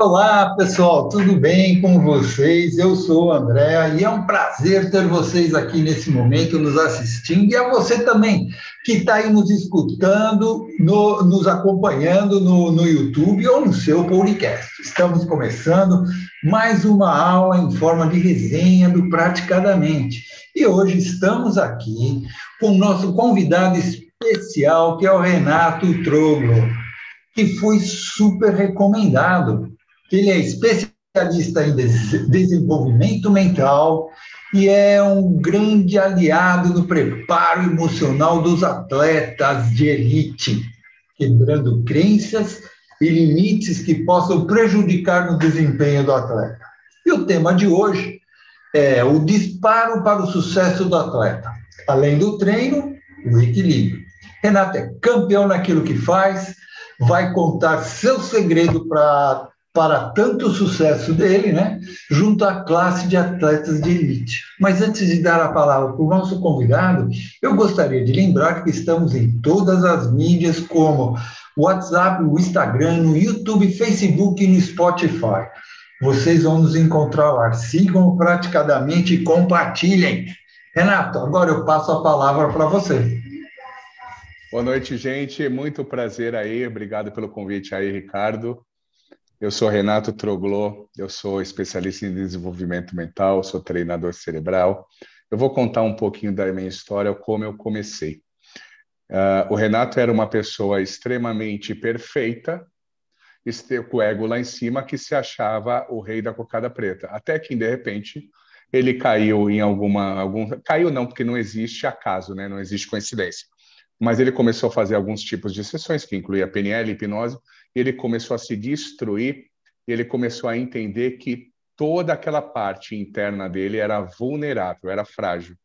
Olá, pessoal, tudo bem com vocês? Eu sou o André e é um prazer ter vocês aqui nesse momento nos assistindo e a você também que está aí nos escutando, no, nos acompanhando no, no YouTube ou no seu podcast. Estamos começando mais uma aula em forma de resenha do Praticadamente e hoje estamos aqui com o nosso convidado especial que é o Renato Troglo, que foi super recomendado ele é especialista em desenvolvimento mental e é um grande aliado no preparo emocional dos atletas de elite, quebrando crenças e limites que possam prejudicar no desempenho do atleta. E o tema de hoje é o disparo para o sucesso do atleta. Além do treino, o equilíbrio. Renato é campeão naquilo que faz, vai contar seu segredo para para tanto sucesso dele, né, junto à classe de atletas de elite. Mas antes de dar a palavra para o nosso convidado, eu gostaria de lembrar que estamos em todas as mídias, como WhatsApp, o Instagram, no YouTube, Facebook e no Spotify. Vocês vão nos encontrar lá. Sigam praticadamente e compartilhem. Renato, agora eu passo a palavra para você. Boa noite, gente. Muito prazer aí. Obrigado pelo convite aí, Ricardo. Eu sou Renato Troglô, eu sou especialista em desenvolvimento mental, sou treinador cerebral. Eu vou contar um pouquinho da minha história, como eu comecei. Uh, o Renato era uma pessoa extremamente perfeita, com o ego lá em cima, que se achava o rei da cocada preta. Até que, de repente, ele caiu em alguma. Algum, caiu não, porque não existe acaso, né? não existe coincidência. Mas ele começou a fazer alguns tipos de sessões, que incluía PNL, hipnose, ele começou a se destruir, ele começou a entender que toda aquela parte interna dele era vulnerável, era frágil.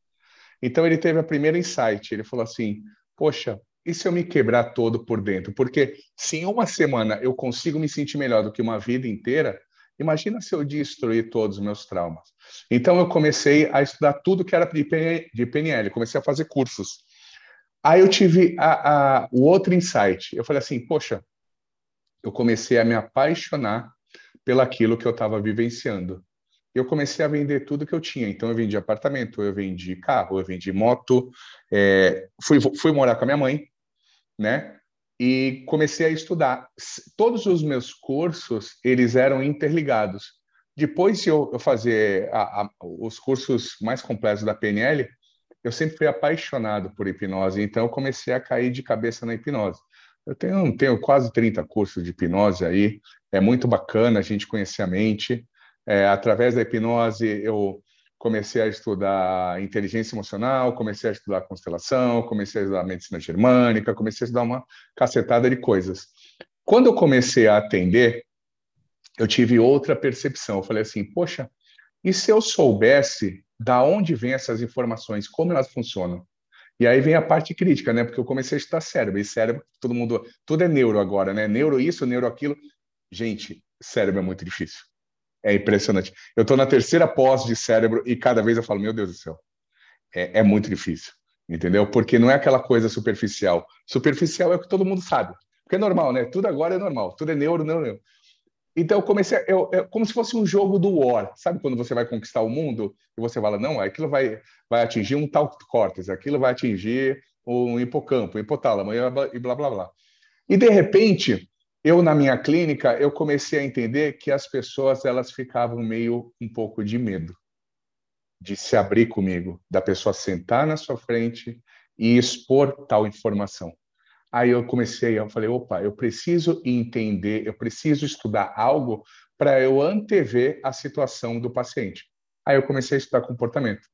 Então ele teve a primeira insight, ele falou assim: "Poxa, e se eu me quebrar todo por dentro? Porque se em uma semana eu consigo me sentir melhor do que uma vida inteira, imagina se eu destruir todos os meus traumas". Então eu comecei a estudar tudo que era de PNL, comecei a fazer cursos. Aí eu tive a, a, o outro insight. Eu falei assim, poxa, eu comecei a me apaixonar pelaquilo que eu estava vivenciando. Eu comecei a vender tudo que eu tinha. Então, eu vendi apartamento, eu vendi carro, eu vendi moto, é, fui, fui morar com a minha mãe, né? E comecei a estudar. Todos os meus cursos, eles eram interligados. Depois de eu, fazer a, a, os cursos mais completos da PNL, eu sempre fui apaixonado por hipnose, então eu comecei a cair de cabeça na hipnose. Eu tenho, tenho quase 30 cursos de hipnose aí, é muito bacana a gente conhecer a mente. É, através da hipnose, eu comecei a estudar inteligência emocional, comecei a estudar constelação, comecei a estudar medicina germânica, comecei a estudar uma cacetada de coisas. Quando eu comecei a atender, eu tive outra percepção. Eu falei assim, poxa, e se eu soubesse da onde vêm essas informações, como elas funcionam? E aí vem a parte crítica, né? Porque eu comecei a estudar cérebro, e cérebro, todo mundo, tudo é neuro agora, né? Neuro isso, neuro aquilo. Gente, cérebro é muito difícil. É impressionante. Eu estou na terceira pós de cérebro e cada vez eu falo, meu Deus do céu, é, é muito difícil, entendeu? Porque não é aquela coisa superficial. Superficial é o que todo mundo sabe. Porque é normal, né? Tudo agora é normal. Tudo é neuro, neuro, neuro. Então eu comecei, eu, eu, como se fosse um jogo do War, sabe quando você vai conquistar o mundo e você fala não, aquilo vai, vai atingir um tal córtex, aquilo vai atingir um hipocampo, hipotálamo e blá blá blá. E de repente, eu na minha clínica, eu comecei a entender que as pessoas elas ficavam meio um pouco de medo de se abrir comigo, da pessoa sentar na sua frente e expor tal informação. Aí eu comecei, eu falei, opa, eu preciso entender, eu preciso estudar algo para eu antever a situação do paciente. Aí eu comecei a estudar comportamento.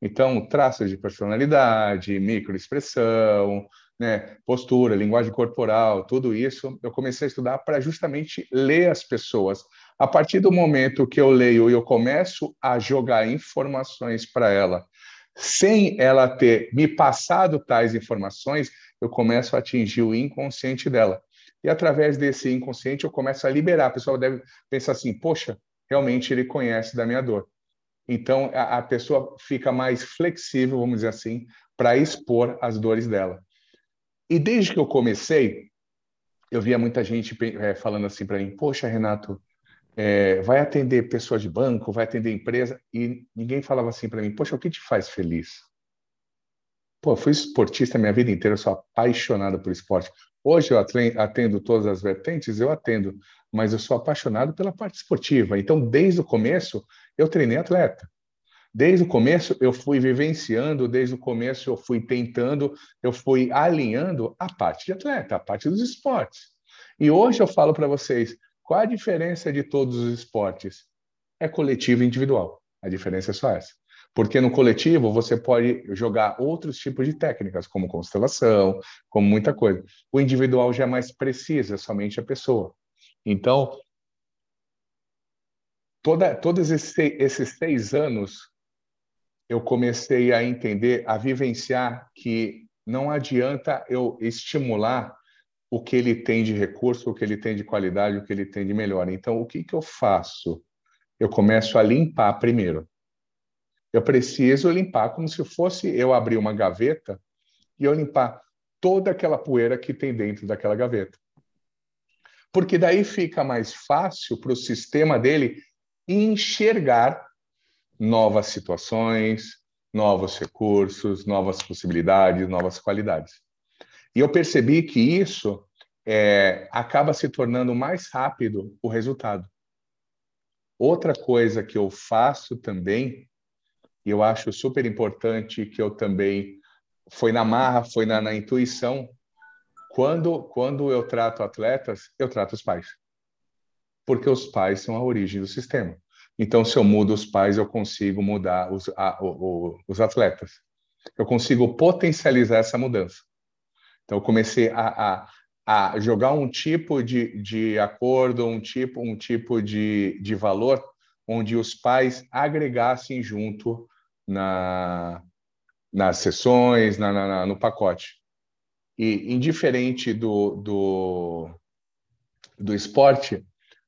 Então, traços de personalidade, microexpressão, né, postura, linguagem corporal, tudo isso, eu comecei a estudar para justamente ler as pessoas. A partir do momento que eu leio e eu começo a jogar informações para ela, sem ela ter me passado tais informações, eu começo a atingir o inconsciente dela. E através desse inconsciente eu começo a liberar. A pessoa deve pensar assim: poxa, realmente ele conhece da minha dor. Então a, a pessoa fica mais flexível, vamos dizer assim, para expor as dores dela. E desde que eu comecei, eu via muita gente é, falando assim para mim: poxa, Renato, é, vai atender pessoa de banco, vai atender empresa, e ninguém falava assim para mim, poxa, o que te faz feliz? Pô, fui esportista minha vida inteira, sou apaixonado por esporte. Hoje eu atendo todas as vertentes, eu atendo, mas eu sou apaixonado pela parte esportiva. Então, desde o começo, eu treinei atleta. Desde o começo, eu fui vivenciando, desde o começo, eu fui tentando, eu fui alinhando a parte de atleta, a parte dos esportes. E hoje eu falo para vocês, qual a diferença de todos os esportes? É coletivo e individual. A diferença é só essa. Porque no coletivo você pode jogar outros tipos de técnicas, como constelação, como muita coisa. O individual já é mais preciso, é somente a pessoa. Então, toda, todos esses, esses seis anos, eu comecei a entender, a vivenciar que não adianta eu estimular o que ele tem de recurso, o que ele tem de qualidade, o que ele tem de melhor. Então, o que, que eu faço? Eu começo a limpar primeiro. Eu preciso limpar como se fosse eu abrir uma gaveta e eu limpar toda aquela poeira que tem dentro daquela gaveta. Porque daí fica mais fácil para o sistema dele enxergar novas situações, novos recursos, novas possibilidades, novas qualidades. E eu percebi que isso é, acaba se tornando mais rápido o resultado. Outra coisa que eu faço também, e eu acho super importante, que eu também foi na marra, foi na, na intuição, quando, quando eu trato atletas, eu trato os pais. Porque os pais são a origem do sistema. Então, se eu mudo os pais, eu consigo mudar os, a, o, o, os atletas. Eu consigo potencializar essa mudança. Então, eu comecei a, a, a jogar um tipo de, de acordo, um tipo, um tipo de, de valor, onde os pais agregassem junto na, nas sessões, na, na, no pacote. E, indiferente do, do, do esporte,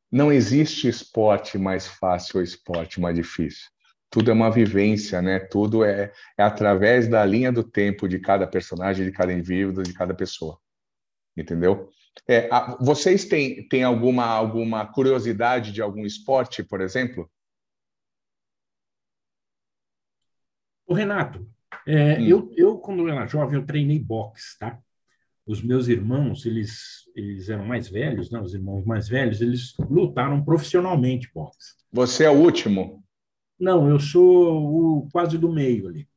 não existe esporte mais fácil ou esporte mais difícil tudo é uma vivência, né? Tudo é, é através da linha do tempo de cada personagem, de cada indivíduo, de cada pessoa. Entendeu? É, a, vocês têm, têm alguma, alguma curiosidade de algum esporte, por exemplo? O Renato, é, hum. eu, eu, quando eu era jovem, eu treinei boxe, tá? Os meus irmãos, eles, eles eram mais velhos, né? Os irmãos mais velhos, eles lutaram profissionalmente boxe. Você é o último? Não, eu sou o quase do meio ali.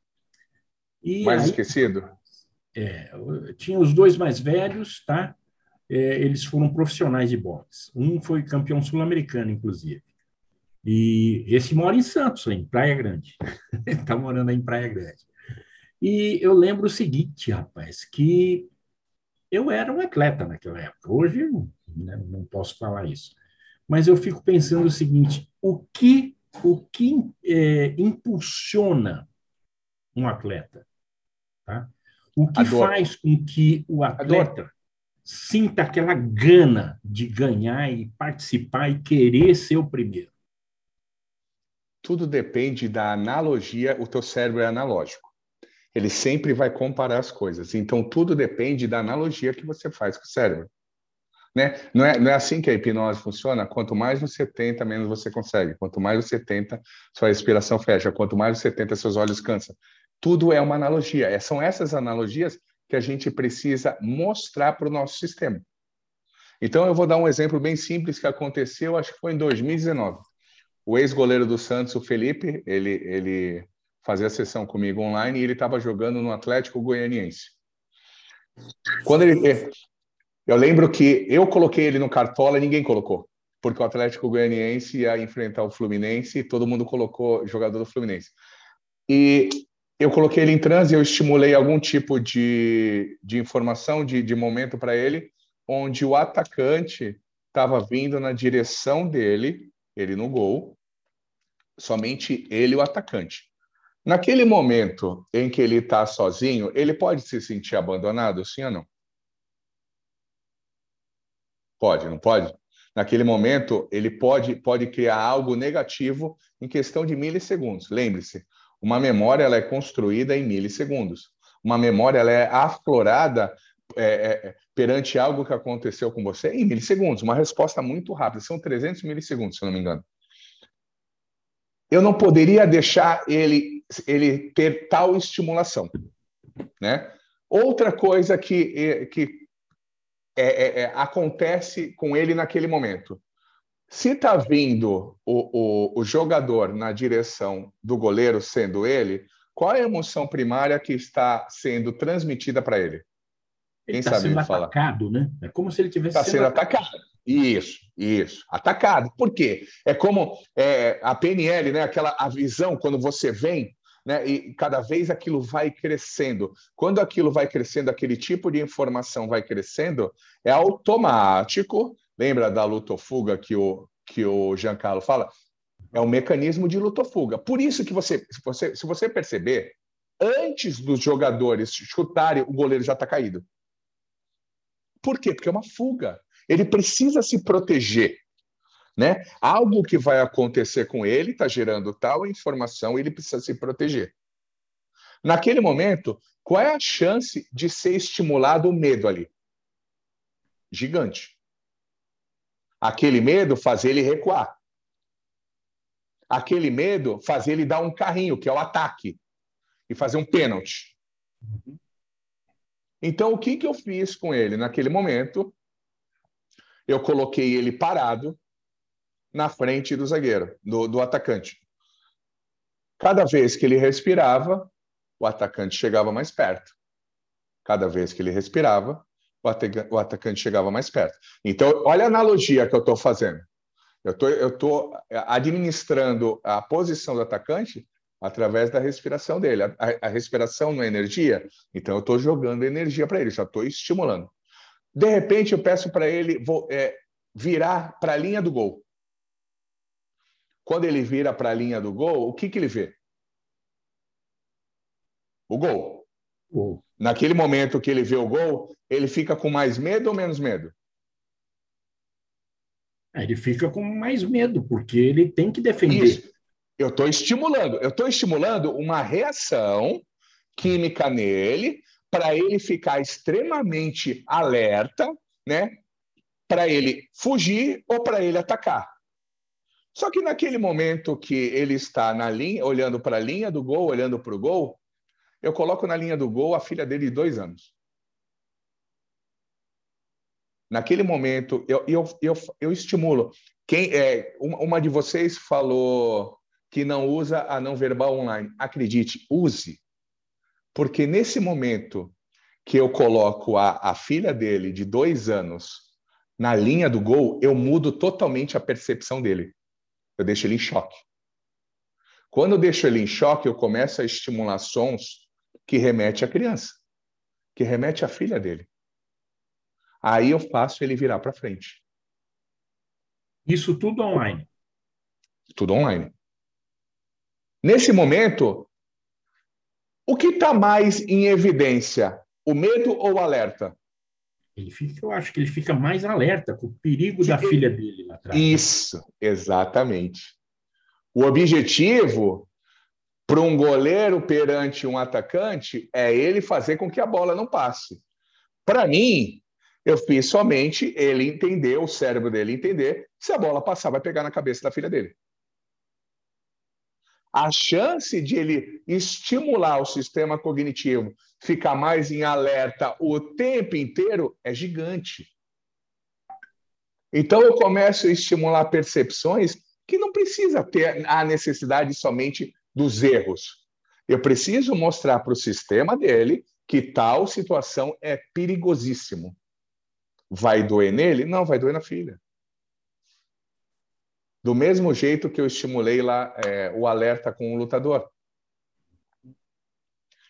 E mais aí, esquecido? É, tinha os dois mais velhos, tá? É, eles foram profissionais de boxe. Um foi campeão sul-americano, inclusive. E esse mora em Santos, em Praia Grande. Está morando aí em Praia Grande. E eu lembro o seguinte, rapaz, que eu era um atleta naquela época. Hoje né, não posso falar isso. Mas eu fico pensando o seguinte: o que o que é, impulsiona um atleta? Tá? O que faz com que o atleta sinta aquela gana de ganhar e participar e querer ser o primeiro? Tudo depende da analogia, o teu cérebro é analógico. Ele sempre vai comparar as coisas. Então, tudo depende da analogia que você faz com o cérebro. Né? Não, é, não é assim que a hipnose funciona? Quanto mais você tenta, menos você consegue. Quanto mais você tenta, sua respiração fecha. Quanto mais você tenta, seus olhos cansam. Tudo é uma analogia. É, são essas analogias que a gente precisa mostrar para o nosso sistema. Então, eu vou dar um exemplo bem simples que aconteceu, acho que foi em 2019. O ex-goleiro do Santos, o Felipe, ele, ele fazia a sessão comigo online e ele estava jogando no Atlético Goianiense. Quando ele, eu lembro que eu coloquei ele no Cartola e ninguém colocou, porque o Atlético Goianiense ia enfrentar o Fluminense e todo mundo colocou jogador do Fluminense. E eu coloquei ele em transe, eu estimulei algum tipo de, de informação, de, de momento para ele, onde o atacante estava vindo na direção dele, ele no gol, somente ele o atacante. Naquele momento em que ele está sozinho, ele pode se sentir abandonado, sim ou não? Pode, não pode? Naquele momento, ele pode, pode criar algo negativo em questão de milissegundos. Lembre-se, uma memória ela é construída em milissegundos. Uma memória ela é aflorada é, é, perante algo que aconteceu com você em milissegundos, uma resposta muito rápida, são 300 milissegundos, se não me engano. Eu não poderia deixar ele, ele ter tal estimulação, né? Outra coisa que, que é, é, é, acontece com ele naquele momento. Se está vindo o, o, o, jogador na direção do goleiro, sendo ele, qual é a emoção primária que está sendo transmitida para ele? Ele está sendo falar? atacado, né? É como se ele tivesse tá sendo, sendo atacado. atacado. Isso, isso, atacado. Por quê? É como é, a PNL, né? Aquela a visão quando você vem, né? E cada vez aquilo vai crescendo. Quando aquilo vai crescendo, aquele tipo de informação vai crescendo, é automático. Lembra da luta-fuga que o que o Giancarlo fala? É um mecanismo de luta-fuga. Por isso que você, se você, se você perceber, antes dos jogadores chutarem, o goleiro já está caído. Por quê? Porque é uma fuga. Ele precisa se proteger. Né? Algo que vai acontecer com ele está gerando tal informação, ele precisa se proteger. Naquele momento, qual é a chance de ser estimulado o medo ali? Gigante. Aquele medo faz ele recuar. Aquele medo faz ele dar um carrinho, que é o ataque, e fazer um pênalti. Então, o que, que eu fiz com ele? Naquele momento, eu coloquei ele parado na frente do zagueiro, do, do atacante. Cada vez que ele respirava, o atacante chegava mais perto. Cada vez que ele respirava, o, atacante chegava mais perto. Então, olha a analogia que eu estou fazendo. Eu estou administrando a posição do atacante através da respiração dele. A, a, respiração não é energia, então eu estou jogando energia para ele, já estou estimulando. De repente, eu peço para ele vou, é, virar para a linha do gol. Quando ele vira para a linha do gol, o que, que ele vê? O gol. gol. Naquele momento que ele vê o gol, ele fica com mais medo ou menos medo? Ele fica com mais medo, porque ele tem que defender. Isso. Eu estou estimulando, eu estou estimulando uma reação química nele para ele ficar extremamente alerta, né? Para ele fugir ou para ele atacar. Só que naquele momento que ele está na linha, olhando para a linha do gol, olhando para o gol, eu coloco na linha do gol a filha dele de dois anos. Naquele momento, eu, eu, eu, eu estimulo. Quem é, uma, de vocês falou que não usa a não verbal online. Acredite, use. Porque nesse momento que eu coloco a, a filha dele, de dois anos, na linha do gol, eu mudo totalmente a percepção dele. Eu deixo ele em choque. Quando eu deixo ele em choque, eu começo a estimular sons que remete à criança, que remete à filha dele. Aí eu faço ele virar para frente. Isso tudo online? Tudo online. Nesse momento, o que está mais em evidência? O medo ou o alerta? Ele fica, eu acho que ele fica mais alerta com o perigo que da ele... filha dele lá atrás. Isso, exatamente. O objetivo para um goleiro perante um atacante é ele fazer com que a bola não passe. Para mim, eu fiz somente ele entender, o cérebro dele entender, se a bola passar, vai pegar na cabeça da filha dele a chance de ele estimular o sistema cognitivo, ficar mais em alerta o tempo inteiro, é gigante. Então, eu começo a estimular percepções que não precisa ter a necessidade somente dos erros. Eu preciso mostrar para o sistema dele que tal situação é perigosíssimo. Vai doer nele? Não, vai doer na filha. Do mesmo jeito que eu estimulei lá é, o alerta com o lutador.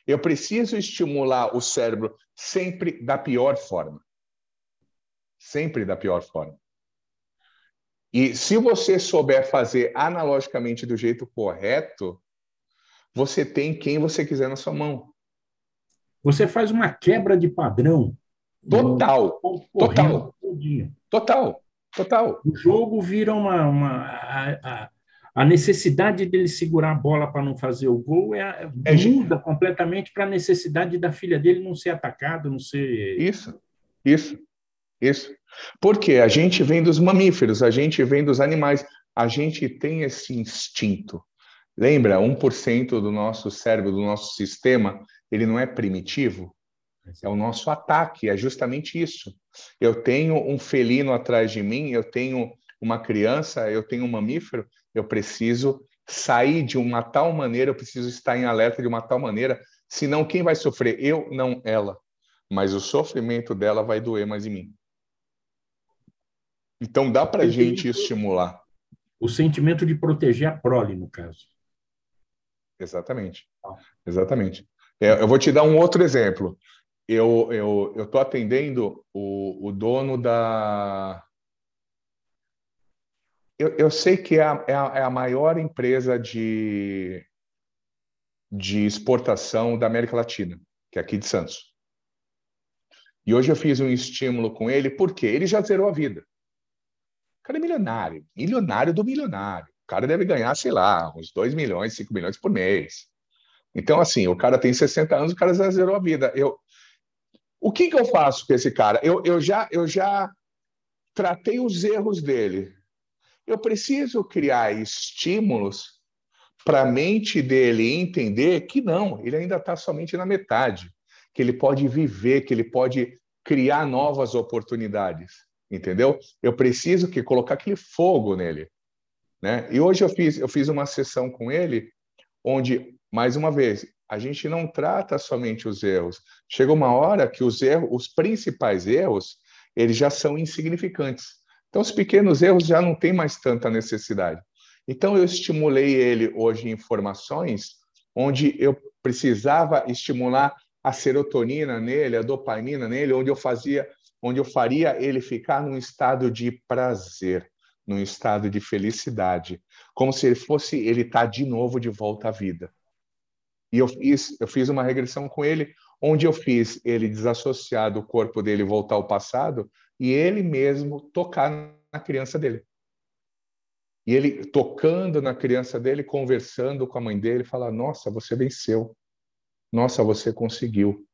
Eu preciso estimular o cérebro sempre da pior forma. Sempre da pior forma. E se você souber fazer analogicamente do jeito correto, você tem quem você quiser na sua mão. Você faz uma quebra de padrão. Total. Total. Total. Total. O jogo vira uma. uma a, a, a necessidade dele segurar a bola para não fazer o gol é, é muda completamente para a necessidade da filha dele não ser atacado, não ser. Isso, isso, isso. Porque a gente vem dos mamíferos, a gente vem dos animais, a gente tem esse instinto. Lembra, 1% do nosso cérebro, do nosso sistema, ele não é primitivo? É o nosso ataque, é justamente isso. Eu tenho um felino atrás de mim, eu tenho uma criança, eu tenho um mamífero, eu preciso sair de uma tal maneira, eu preciso estar em alerta de uma tal maneira, senão quem vai sofrer? Eu, não ela. Mas o sofrimento dela vai doer mais em mim. Então dá para a gente estimular. O sentimento de proteger a prole, no caso. Exatamente. Exatamente. É, eu vou te dar um outro exemplo. Eu eu eu estou atendendo o, o dono da eu, eu sei que é a, é, a, é a maior empresa de, de exportação da América Latina, que é aqui de Santos. E hoje eu fiz um estímulo com ele, porque ele já zerou a vida. O cara é milionário, milionário do milionário. O cara deve ganhar, sei lá, uns 2 milhões, 5 milhões por mês. Então, assim, o cara tem 60 anos, o cara já zerou a vida. Eu, o que, que eu faço com esse cara? Eu, eu, já, eu já tratei os erros dele. Eu preciso criar estímulos para a mente dele entender que não, ele ainda está somente na metade, que ele pode viver, que ele pode criar novas oportunidades, entendeu? Eu preciso que colocar aquele fogo nele, né? E hoje eu fiz eu fiz uma sessão com ele onde mais uma vez a gente não trata somente os erros. Chega uma hora que os erros, os principais erros, eles já são insignificantes. Então, os pequenos erros já não têm mais tanta necessidade. Então, eu estimulei ele hoje em informações onde eu precisava estimular a serotonina nele, a dopamina nele, onde eu fazia, onde eu faria ele ficar num estado de prazer, num estado de felicidade, como se ele fosse ele tá de novo de volta à vida. E eu fiz, eu fiz uma regressão com ele, onde eu fiz ele desassociar do corpo dele voltar ao passado e ele mesmo tocar na criança dele. E ele tocando na criança dele, conversando com a mãe dele, fala: Nossa, você venceu. Nossa, você conseguiu.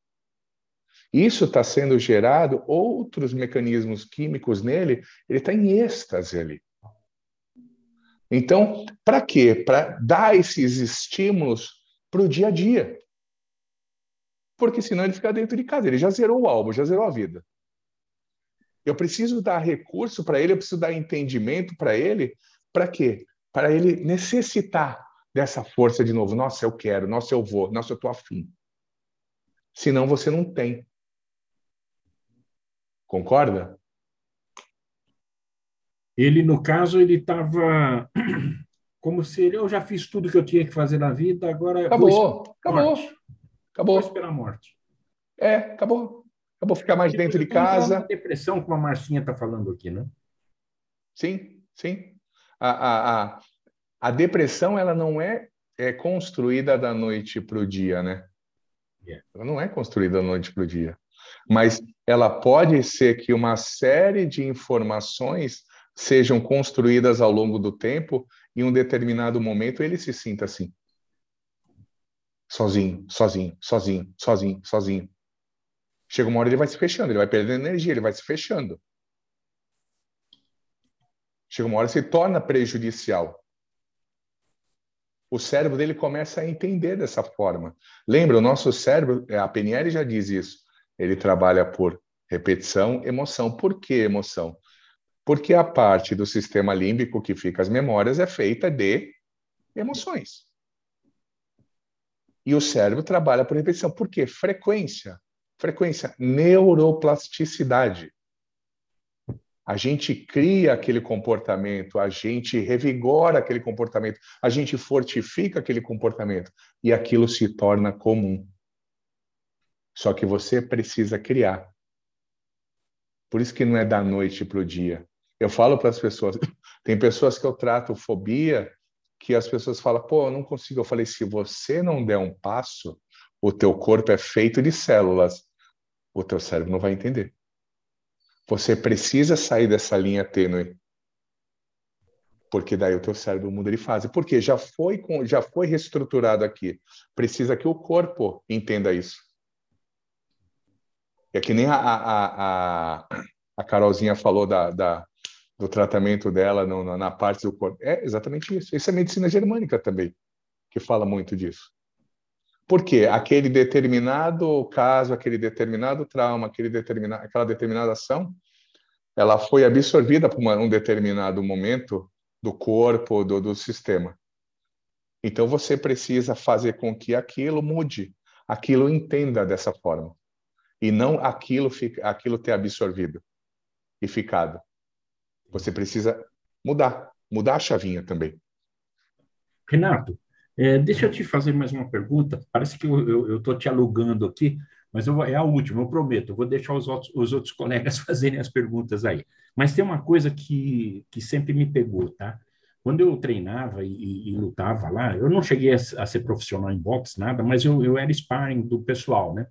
Isso está sendo gerado, outros mecanismos químicos nele, ele está em êxtase ali. Então, para quê? Para dar esses estímulos para o dia a dia. Porque senão ele fica dentro de casa. Ele já zerou o álbum, já zerou a vida. Eu preciso dar recurso para ele, eu preciso dar entendimento para ele. Para quê? Para ele necessitar dessa força de novo. Nossa, eu quero. Nossa, eu vou. Nossa, eu estou afim. Senão você não tem. Concorda? Ele, no caso, ele estava como se ele, eu já fiz tudo que eu tinha que fazer na vida, agora acabou, acabou, acabou. Vou esperar a morte. É, acabou. Acabou ficar mais dentro de casa. depressão, como a Marcinha está falando aqui, né? Sim, sim. A, a, a, a depressão ela não é, é construída da noite para o dia, né? Yeah. Ela não é construída da noite para o dia. Mas ela pode ser que uma série de informações sejam construídas ao longo do tempo em um determinado momento ele se sinta assim. Sozinho, sozinho, sozinho, sozinho, sozinho. Chega uma hora ele vai se fechando, ele vai perdendo energia, ele vai se fechando. Chega uma hora se torna prejudicial. O cérebro dele começa a entender dessa forma. Lembra, o nosso cérebro, a PNL já diz isso, ele trabalha por repetição, emoção. Por que emoção? Porque a parte do sistema límbico que fica as memórias é feita de emoções. E o cérebro trabalha por repetição. Por quê? Frequência. Frequência, neuroplasticidade. A gente cria aquele comportamento, a gente revigora aquele comportamento, a gente fortifica aquele comportamento e aquilo se torna comum. Só que você precisa criar. Por isso que não é da noite para o dia. Eu falo para as pessoas, tem pessoas que eu trato fobia, que as pessoas falam, pô, eu não consigo. Eu falei, se você não der um passo, o teu corpo é feito de células o teu cérebro não vai entender. Você precisa sair dessa linha tênue. porque daí o teu cérebro muda de fase. Porque já foi com, já foi reestruturado aqui. Precisa que o corpo entenda isso. É que nem a, a, a, a Carolzinha falou da, da, do tratamento dela no, na parte do corpo. É exatamente isso. Isso é medicina germânica também, que fala muito disso. Porque aquele determinado caso, aquele determinado trauma, aquele determina, aquela determinada ação, ela foi absorvida por uma, um determinado momento do corpo, do, do sistema. Então você precisa fazer com que aquilo mude, aquilo entenda dessa forma, e não aquilo aquilo ter absorvido e ficado. Você precisa mudar, mudar a chavinha também. Renato, é, deixa eu te fazer mais uma pergunta. Parece que eu estou te alugando aqui, mas vou, é a última, eu prometo. Eu vou deixar os outros, os outros colegas fazerem as perguntas aí. Mas tem uma coisa que, que sempre me pegou, tá? Quando eu treinava e, e lutava lá, eu não cheguei a, a, ser profissional em boxe, nada, mas eu, eu era sparring do pessoal, né?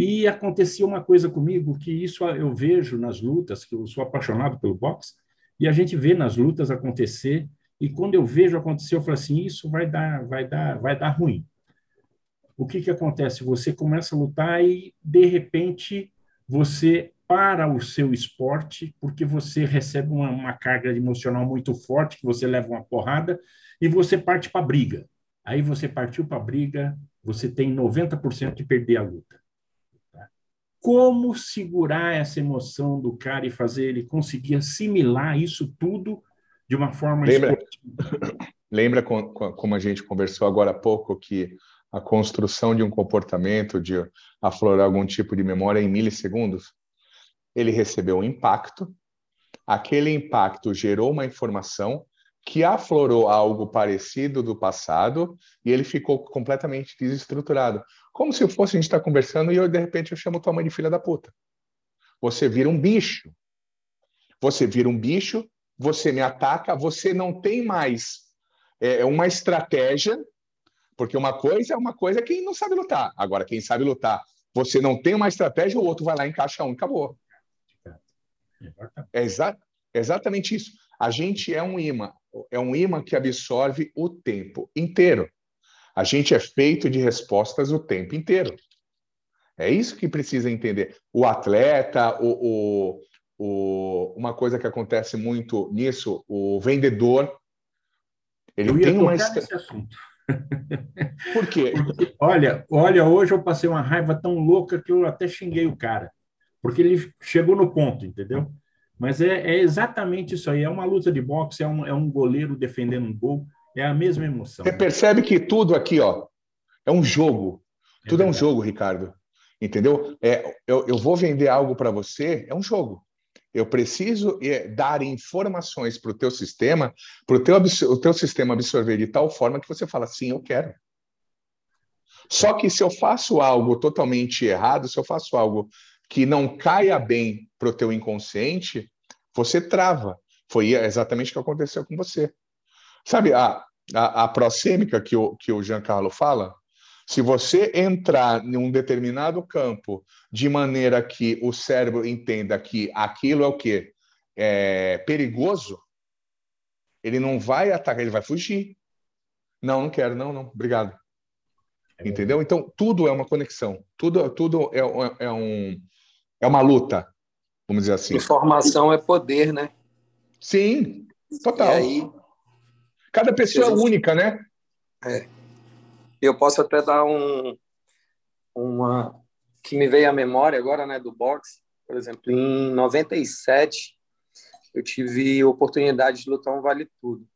E acontecia uma coisa comigo que isso eu vejo nas lutas, que eu sou apaixonado pelo boxe, e a gente vê nas lutas acontecer, e quando eu vejo acontecer, eu falo assim, isso vai dar, vai dar, vai dar ruim. O que que acontece? Você começa a lutar e de repente você para o seu esporte, porque você recebe uma, uma carga emocional muito forte, que você leva uma porrada, e você parte para a briga. Aí você partiu para a briga, você tem 90% de perder a luta. Como segurar essa emoção do cara e fazer ele conseguir assimilar isso tudo de uma forma lembra, lembra como a gente conversou agora há pouco que a construção de um comportamento, de aflorar algum tipo de memória em milissegundos? ele recebeu um impacto, aquele impacto gerou uma informação que aflorou algo parecido do passado e ele ficou completamente desestruturado. Como se fosse a gente estar tá conversando e eu, de repente, eu chamo tua mãe de filha da puta. Você vira um bicho. Você vira um bicho, você me ataca, você não tem mais é, uma estratégia, porque uma coisa é uma coisa quem não sabe lutar. Agora, quem sabe lutar, você não tem uma estratégia, o outro vai lá e encaixa um e acabou. É exa exatamente isso. A gente é um imã, é um imã que absorve o tempo inteiro. A gente é feito de respostas o tempo inteiro. É isso que precisa entender. O atleta, o, o, o uma coisa que acontece muito nisso, o vendedor, ele eu tem uma nesse assunto. Por quê? Porque, olha, olha, hoje eu passei uma raiva tão louca que eu até xinguei o cara porque ele chegou no ponto, entendeu? Mas é, é exatamente isso aí. É uma luta de boxe, é um, é um goleiro defendendo um gol, é a mesma emoção. Você percebe que tudo aqui, ó, é um jogo. É tudo verdade. é um jogo, Ricardo. Entendeu? É, eu, eu vou vender algo para você, é um jogo. Eu preciso é, dar informações para o teu sistema, para o teu, o teu sistema absorver de tal forma que você fala, sim, eu quero. Só que se eu faço algo totalmente errado, se eu faço algo que não caia bem para o teu inconsciente, você trava. Foi exatamente o que aconteceu com você. Sabe a, a, a prosêmica que o, que o Giancarlo fala? Se você entrar em um determinado campo de maneira que o cérebro entenda que aquilo é o quê? É perigoso, ele não vai atacar, ele vai fugir. Não, não quero, não, não, obrigado. É Entendeu? Então, tudo é uma conexão. Tudo, tudo é, é, é um, é uma luta, vamos dizer assim. Informação é poder, né? Sim, total. E aí, Cada pessoa é única, né? É. Eu posso até dar um uma que me veio à memória agora, né, do boxe, por exemplo, em 97 eu tive oportunidade de lutar um vale tudo,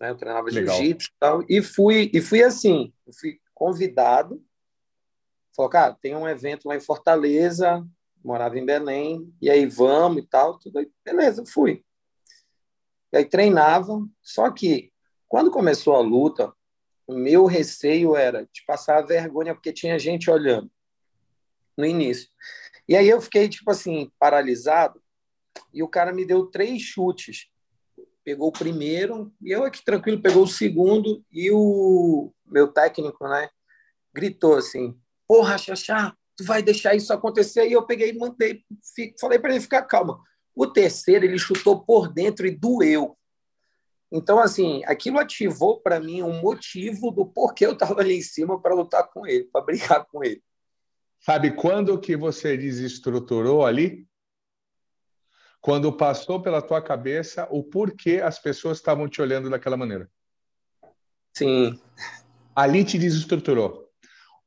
né? Eu treinava jiu-jitsu e tal e fui e fui assim, eu fui convidado Falou, cara, tem um evento lá em Fortaleza, morava em Belém, e aí vamos e tal, tudo aí, beleza, fui. E aí treinava, só que quando começou a luta, o meu receio era de passar vergonha, porque tinha gente olhando no início. E aí eu fiquei, tipo assim, paralisado, e o cara me deu três chutes. Pegou o primeiro, e eu aqui tranquilo, pegou o segundo, e o meu técnico, né, gritou assim, porra, Xaxá, tu vai deixar isso acontecer? E eu peguei e mandei, falei para ele ficar calma. O terceiro, ele chutou por dentro e doeu. Então, assim, aquilo ativou para mim um motivo do porquê eu estava ali em cima para lutar com ele, para brigar com ele. Sabe quando que você desestruturou ali? Quando passou pela tua cabeça o porquê as pessoas estavam te olhando daquela maneira. Sim. Ali te desestruturou.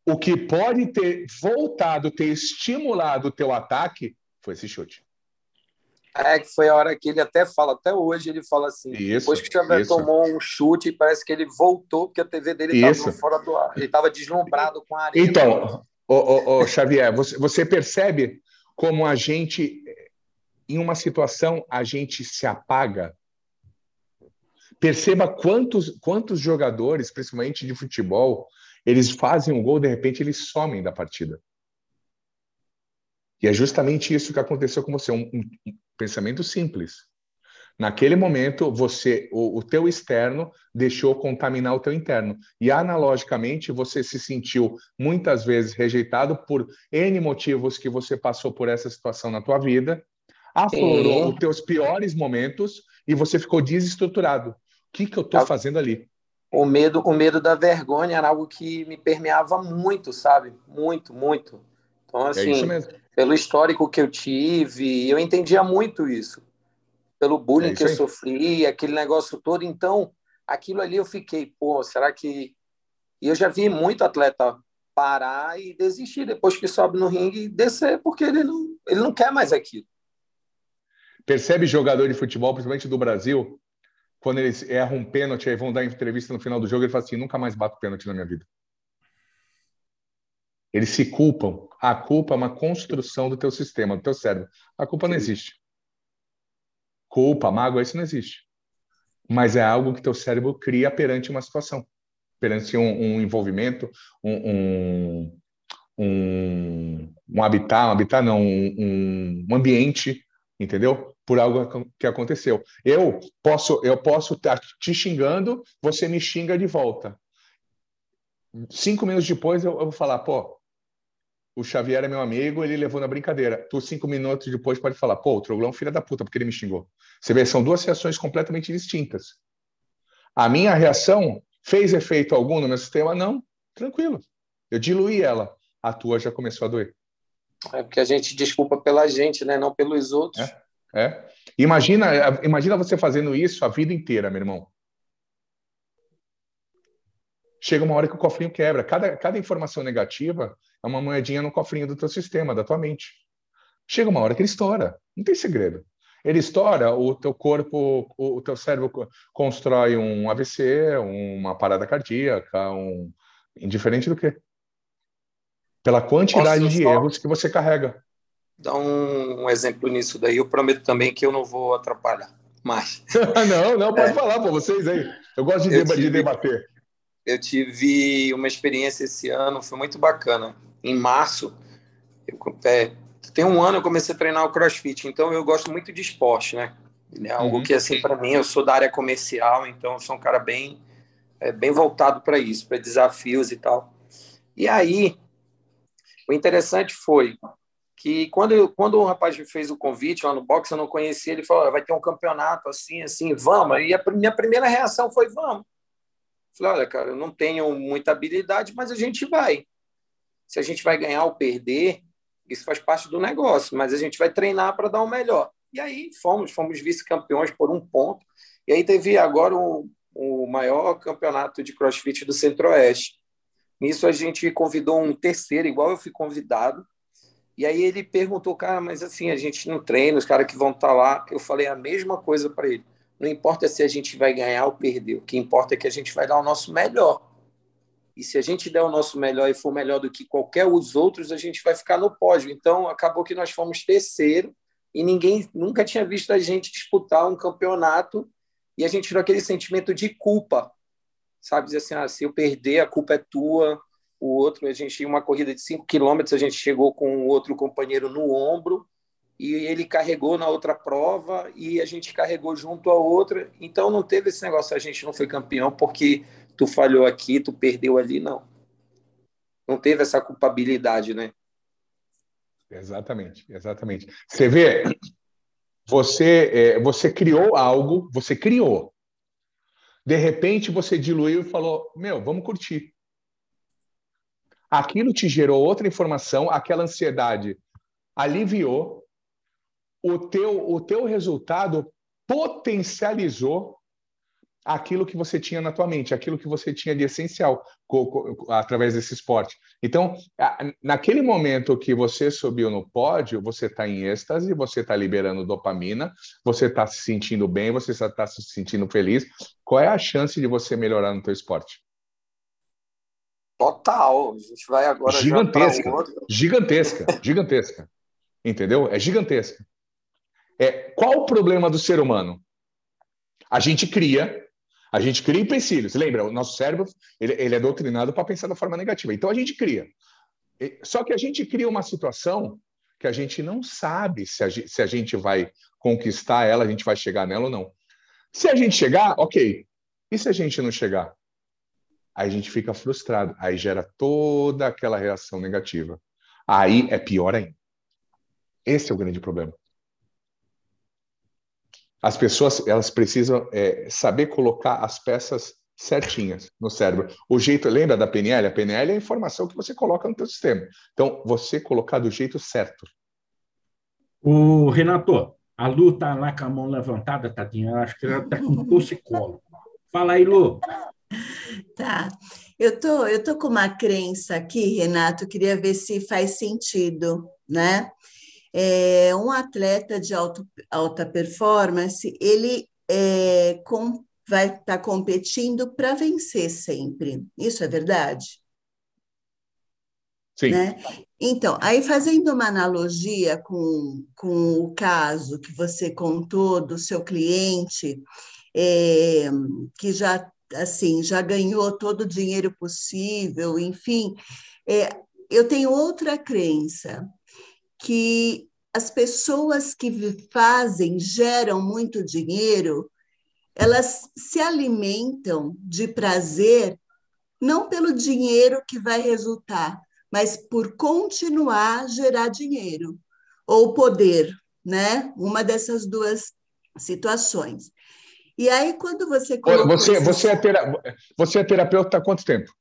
O que pode ter voltado, ter estimulado o teu ataque foi esse chute. É, que foi a hora que ele até fala, até hoje ele fala assim, isso, depois que o Xavier tomou um chute, parece que ele voltou, porque a TV dele estava fora do ar, ele estava deslumbrado com a areia. Então, ô, ô, ô, Xavier, você, você percebe como a gente, em uma situação, a gente se apaga? Perceba quantos, quantos jogadores, principalmente de futebol, eles fazem um gol, de repente eles somem da partida. E é justamente isso que aconteceu com você, um, um, pensamento simples. Naquele momento, você, o, o teu externo deixou contaminar o teu interno. E analogicamente, você se sentiu muitas vezes rejeitado por N motivos que você passou por essa situação na tua vida, aflorou os teus piores momentos e você ficou desestruturado. O que, que eu estou fazendo ali? O medo, o medo da vergonha era algo que me permeava muito, sabe? Muito, muito. Então, assim, é assim, mesmo pelo histórico que eu tive, eu entendia muito isso. Pelo bullying é que eu sofri, aquele negócio todo. Então, aquilo ali eu fiquei, pô, será que. E eu já vi muito atleta parar e desistir depois que sobe no ringue e descer, porque ele não, ele não quer mais aquilo. Percebe jogador de futebol, principalmente do Brasil, quando eles erram um pênalti, aí vão dar entrevista no final do jogo, ele fala assim: nunca mais bato pênalti na minha vida. Eles se culpam. A culpa é uma construção do teu sistema, do teu cérebro. A culpa não existe. Culpa, mágoa, isso não existe. Mas é algo que teu cérebro cria perante uma situação, perante um, um envolvimento, um, um, um, um habitat, um habitat não, um, um ambiente, entendeu? Por algo que aconteceu. Eu posso, eu posso estar te xingando, você me xinga de volta. Cinco minutos depois eu, eu vou falar, pô, o Xavier é meu amigo, ele levou na brincadeira. Tu, cinco minutos depois, pode falar, pô, o Troglão é um filho da puta, porque ele me xingou. Você vê, são duas reações completamente distintas. A minha reação fez efeito algum no meu sistema? Não, tranquilo. Eu diluí ela. A tua já começou a doer. É porque a gente desculpa pela gente, né? Não pelos outros. É. é. Imagina, imagina você fazendo isso a vida inteira, meu irmão. Chega uma hora que o cofrinho quebra. Cada, cada informação negativa é uma moedinha no cofrinho do teu sistema, da tua mente. Chega uma hora que ele estoura, não tem segredo. Ele estoura, o teu corpo, o teu cérebro constrói um AVC, uma parada cardíaca, um indiferente do que. Pela quantidade de erros que você carrega. Dá um, um, exemplo nisso daí, eu prometo também que eu não vou atrapalhar mais. não, não, pode é. falar para vocês aí. Eu gosto de, eu tive, de debater. Eu tive uma experiência esse ano, foi muito bacana em março. Eu, é, tem um ano eu comecei a treinar o CrossFit, então eu gosto muito de esporte, né? É algo uhum. que assim para mim eu sou da área comercial, então eu sou um cara bem é, bem voltado para isso, para desafios e tal. E aí o interessante foi que quando eu, quando o rapaz me fez o convite lá no boxe, eu não conhecia, ele falou: vai ter um campeonato assim, assim, vamos. E a minha primeira reação foi: vamos. falei: olha, cara, eu não tenho muita habilidade, mas a gente vai se a gente vai ganhar ou perder, isso faz parte do negócio, mas a gente vai treinar para dar o melhor. E aí fomos, fomos vice-campeões por um ponto. E aí teve agora o, o maior campeonato de crossfit do Centro-Oeste. Nisso a gente convidou um terceiro, igual eu fui convidado. E aí ele perguntou, cara, mas assim, a gente não treina, os caras que vão estar tá lá. Eu falei a mesma coisa para ele. Não importa se a gente vai ganhar ou perder, o que importa é que a gente vai dar o nosso melhor. E se a gente der o nosso melhor e for melhor do que qualquer os outros, a gente vai ficar no pódio. Então, acabou que nós fomos terceiro e ninguém nunca tinha visto a gente disputar um campeonato e a gente tirou aquele sentimento de culpa, sabe? Dizer assim, ah, se eu perder, a culpa é tua. O outro, a gente uma corrida de 5 quilômetros, a gente chegou com o outro companheiro no ombro e ele carregou na outra prova e a gente carregou junto a outra. Então não teve esse negócio, a gente não foi campeão porque tu falhou aqui, tu perdeu ali, não. Não teve essa culpabilidade, né? Exatamente, exatamente. Você vê, você, é, você criou algo, você criou. De repente você diluiu e falou: Meu, vamos curtir. Aquilo te gerou outra informação, aquela ansiedade aliviou, o teu, o teu resultado potencializou aquilo que você tinha na tua mente, aquilo que você tinha de essencial através desse esporte. Então, naquele momento que você subiu no pódio, você está em êxtase, você está liberando dopamina, você está se sentindo bem, você está se sentindo feliz. Qual é a chance de você melhorar no teu esporte? Total. A gente vai agora gigantesca, gigantesca, gigantesca. Entendeu? É gigantesca. É qual o problema do ser humano? A gente cria a gente cria empecilhos. Lembra, o nosso cérebro ele, ele é doutrinado para pensar da forma negativa. Então a gente cria. Só que a gente cria uma situação que a gente não sabe se a, se a gente vai conquistar ela, a gente vai chegar nela ou não. Se a gente chegar, ok. E se a gente não chegar? Aí a gente fica frustrado. Aí gera toda aquela reação negativa. Aí é pior ainda. Esse é o grande problema. As pessoas elas precisam é, saber colocar as peças certinhas no cérebro. O jeito, lembra da PNL? A PNL é a informação que você coloca no teu sistema. Então, você colocar do jeito certo. O Renato, a Lu tá lá com a mão levantada, Tadinha. Acho que ela tá com torcicolo. Fala aí, Lu. Tá. Eu tô, eu tô com uma crença aqui, Renato, queria ver se faz sentido, né? é, um atleta de alto, alta performance, ele é, com, vai estar tá competindo para vencer sempre. Isso é verdade? Sim. Né? Então, aí fazendo uma analogia com, com o caso que você contou do seu cliente, é, que já assim já ganhou todo o dinheiro possível, enfim, é, eu tenho outra crença que as pessoas que fazem, geram muito dinheiro, elas se alimentam de prazer não pelo dinheiro que vai resultar, mas por continuar a gerar dinheiro ou poder, né? Uma dessas duas situações. E aí quando você você você é tera... você é terapeuta há quanto tempo?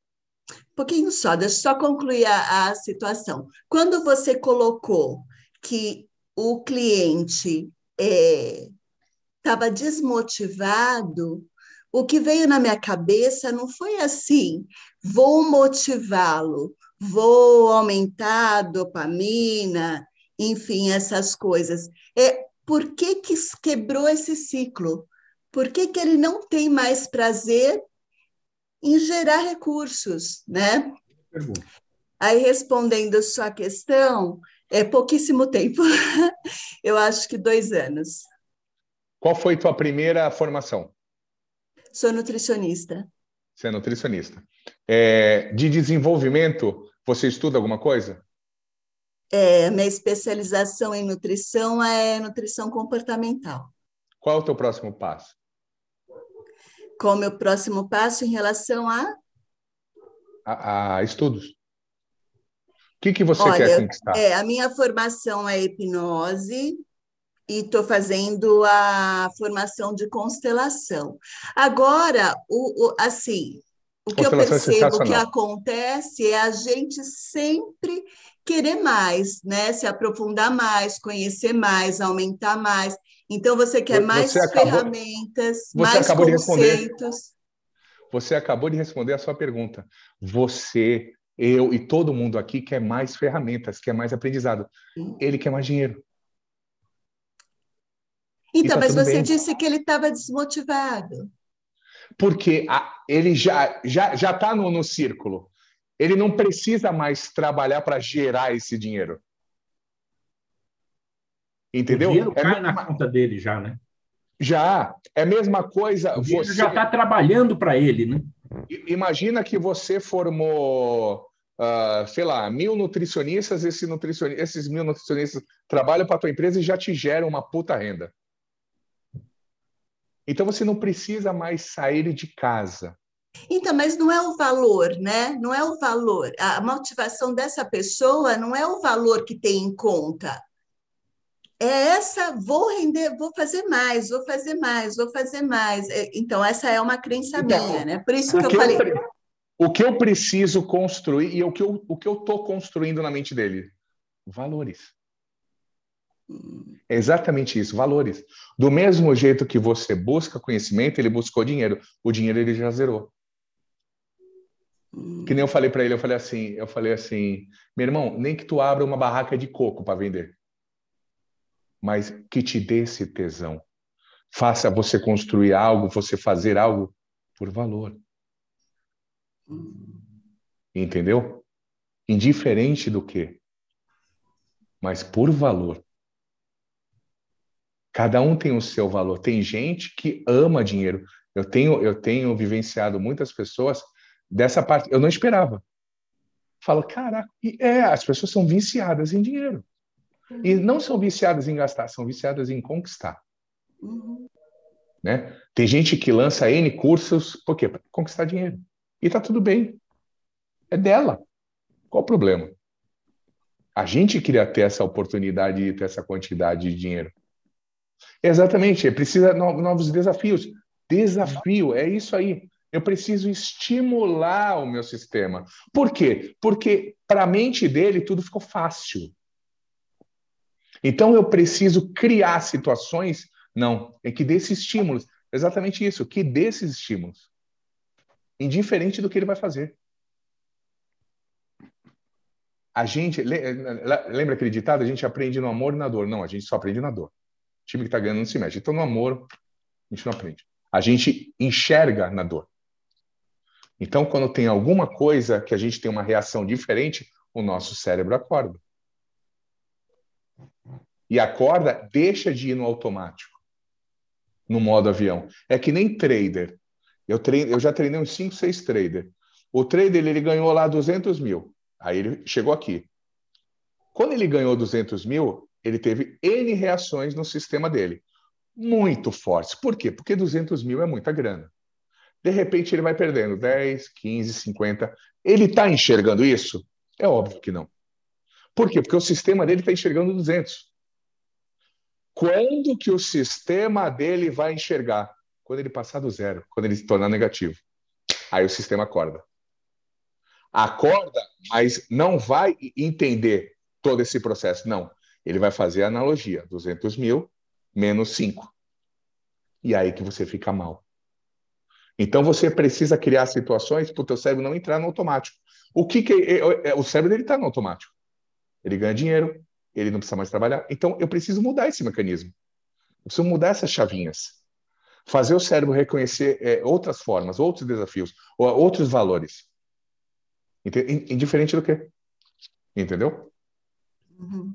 Um pouquinho só, deixa eu só concluir a, a situação. Quando você colocou que o cliente estava é, desmotivado, o que veio na minha cabeça não foi assim: vou motivá-lo, vou aumentar a dopamina, enfim, essas coisas. É por que, que quebrou esse ciclo? Por que, que ele não tem mais prazer em gerar recursos, né? Aí, respondendo sua questão, é pouquíssimo tempo. Eu acho que dois anos. Qual foi tua primeira formação? Sou nutricionista. Você é nutricionista. É, de desenvolvimento, você estuda alguma coisa? É, minha especialização em nutrição é nutrição comportamental. Qual é o teu próximo passo? Qual o meu próximo passo em relação a? A, a estudos que, que você Olha, quer conquistar? É, a minha formação é hipnose e estou fazendo a formação de constelação. Agora, o, o assim, o que eu é percebo é que acontece é a gente sempre querer mais, né? Se aprofundar mais, conhecer mais, aumentar mais. Então você quer mais você ferramentas, mais conceitos. Você acabou de responder a sua pergunta. Você eu e todo mundo aqui quer mais ferramentas, quer mais aprendizado. Ele quer mais dinheiro. Então, tá mas você bem. disse que ele estava desmotivado. Porque a, ele já já já está no, no círculo. Ele não precisa mais trabalhar para gerar esse dinheiro. Entendeu? O dinheiro é cai na conta dele já, né? Já. É a mesma coisa. O você já está trabalhando para ele, né? Imagina que você formou uh, sei lá, mil nutricionistas, esse nutricionista, esses mil nutricionistas trabalham para a tua empresa e já te geram uma puta renda. Então você não precisa mais sair de casa. Então, mas não é o valor, né? Não é o valor. A motivação dessa pessoa não é o valor que tem em conta. É essa, vou render, vou fazer mais, vou fazer mais, vou fazer mais. É, então, essa é uma crença então, minha, né? Por isso que eu falei. Eu, o que eu preciso construir e o que eu o que eu estou construindo na mente dele? Valores. É exatamente isso, valores. Do mesmo jeito que você busca conhecimento, ele buscou dinheiro. O dinheiro ele já zerou. Que nem eu falei para ele, eu falei assim, eu falei assim, meu irmão, nem que tu abra uma barraca de coco para vender mas que te dê esse tesão. Faça você construir algo, você fazer algo por valor. Entendeu? Indiferente do que, mas por valor. Cada um tem o seu valor. Tem gente que ama dinheiro. Eu tenho, eu tenho vivenciado muitas pessoas dessa parte. Eu não esperava. Falo, caraca, é, as pessoas são viciadas em dinheiro. E não são viciadas em gastar, são viciadas em conquistar. Uhum. Né? Tem gente que lança N cursos, por quê? Para conquistar dinheiro. E tá tudo bem. É dela. Qual o problema? A gente queria ter essa oportunidade de ter essa quantidade de dinheiro. Exatamente, precisa de novos desafios. Desafio, é isso aí. Eu preciso estimular o meu sistema. Por quê? Porque para a mente dele tudo ficou fácil. Então eu preciso criar situações? Não, é que desses estímulos, exatamente isso, que desses estímulos, indiferente do que ele vai fazer. A gente, lembra aquele ditado? A gente aprende no amor e na dor. Não, a gente só aprende na dor. O time que está ganhando não se mexe. Então, no amor, a gente não aprende. A gente enxerga na dor. Então, quando tem alguma coisa que a gente tem uma reação diferente, o nosso cérebro acorda e acorda, deixa de ir no automático, no modo avião. É que nem trader. Eu, treino, eu já treinei uns 5, 6 traders. O trader ele ganhou lá 200 mil. Aí ele chegou aqui. Quando ele ganhou 200 mil, ele teve N reações no sistema dele. Muito fortes. Por quê? Porque 200 mil é muita grana. De repente ele vai perdendo 10, 15, 50. Ele está enxergando isso? É óbvio que não. Por quê? Porque o sistema dele está enxergando 200. Quando que o sistema dele vai enxergar? Quando ele passar do zero, quando ele se tornar negativo. Aí o sistema acorda. Acorda, mas não vai entender todo esse processo. Não. Ele vai fazer a analogia: 200 mil menos 5. E aí que você fica mal. Então você precisa criar situações para o teu cérebro não entrar no automático. O que, que é, é, o cérebro dele está no automático? Ele ganha dinheiro, ele não precisa mais trabalhar. Então, eu preciso mudar esse mecanismo. Eu preciso mudar essas chavinhas. Fazer o cérebro reconhecer é, outras formas, outros desafios, outros valores. Indiferente do que. Entendeu? Uhum.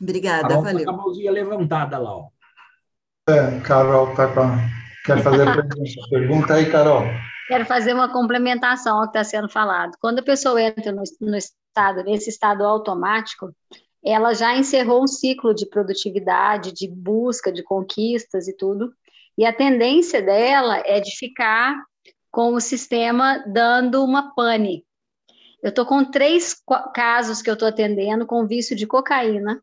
Obrigada, Carol, valeu. a mãozinha levantada lá. Ó. É, Carol tá com a... Quer fazer pergunta? pergunta aí, Carol. Quero fazer uma complementação ao que está sendo falado. Quando a pessoa entra no, no estado, nesse estado automático, ela já encerrou um ciclo de produtividade, de busca, de conquistas e tudo. E a tendência dela é de ficar com o sistema dando uma pane. Eu estou com três casos que eu estou atendendo com vício de cocaína,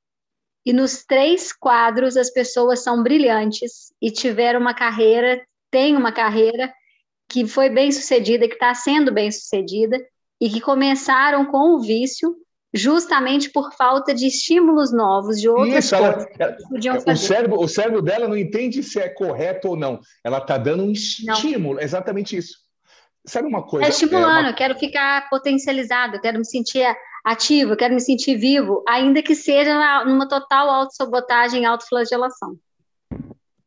e nos três quadros as pessoas são brilhantes e tiveram uma carreira, têm uma carreira que foi bem sucedida, que está sendo bem sucedida, e que começaram com o vício justamente por falta de estímulos novos, de outras Isso, coisas ela, podiam fazer. O cérebro, o cérebro dela não entende se é correto ou não. Ela está dando um estímulo, não. exatamente isso. Sabe uma coisa? Está estimulando, é uma... eu quero ficar potencializado, eu quero me sentir ativo, eu quero me sentir vivo, ainda que seja numa total autossabotagem, autoflagelação.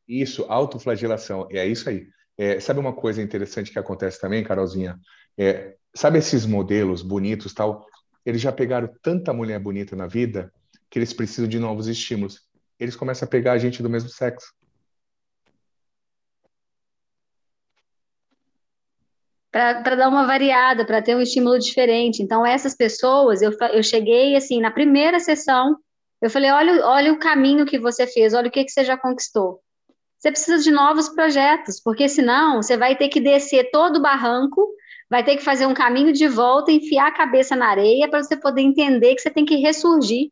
Isso, autoflagelação, é isso aí. É, sabe uma coisa interessante que acontece também, Carolzinha? É, sabe esses modelos bonitos tal? Eles já pegaram tanta mulher bonita na vida que eles precisam de novos estímulos. Eles começam a pegar a gente do mesmo sexo. Para dar uma variada, para ter um estímulo diferente. Então, essas pessoas, eu, eu cheguei assim, na primeira sessão, eu falei: olha, olha o caminho que você fez, olha o que, que você já conquistou você precisa de novos projetos, porque senão você vai ter que descer todo o barranco, vai ter que fazer um caminho de volta, enfiar a cabeça na areia para você poder entender que você tem que ressurgir.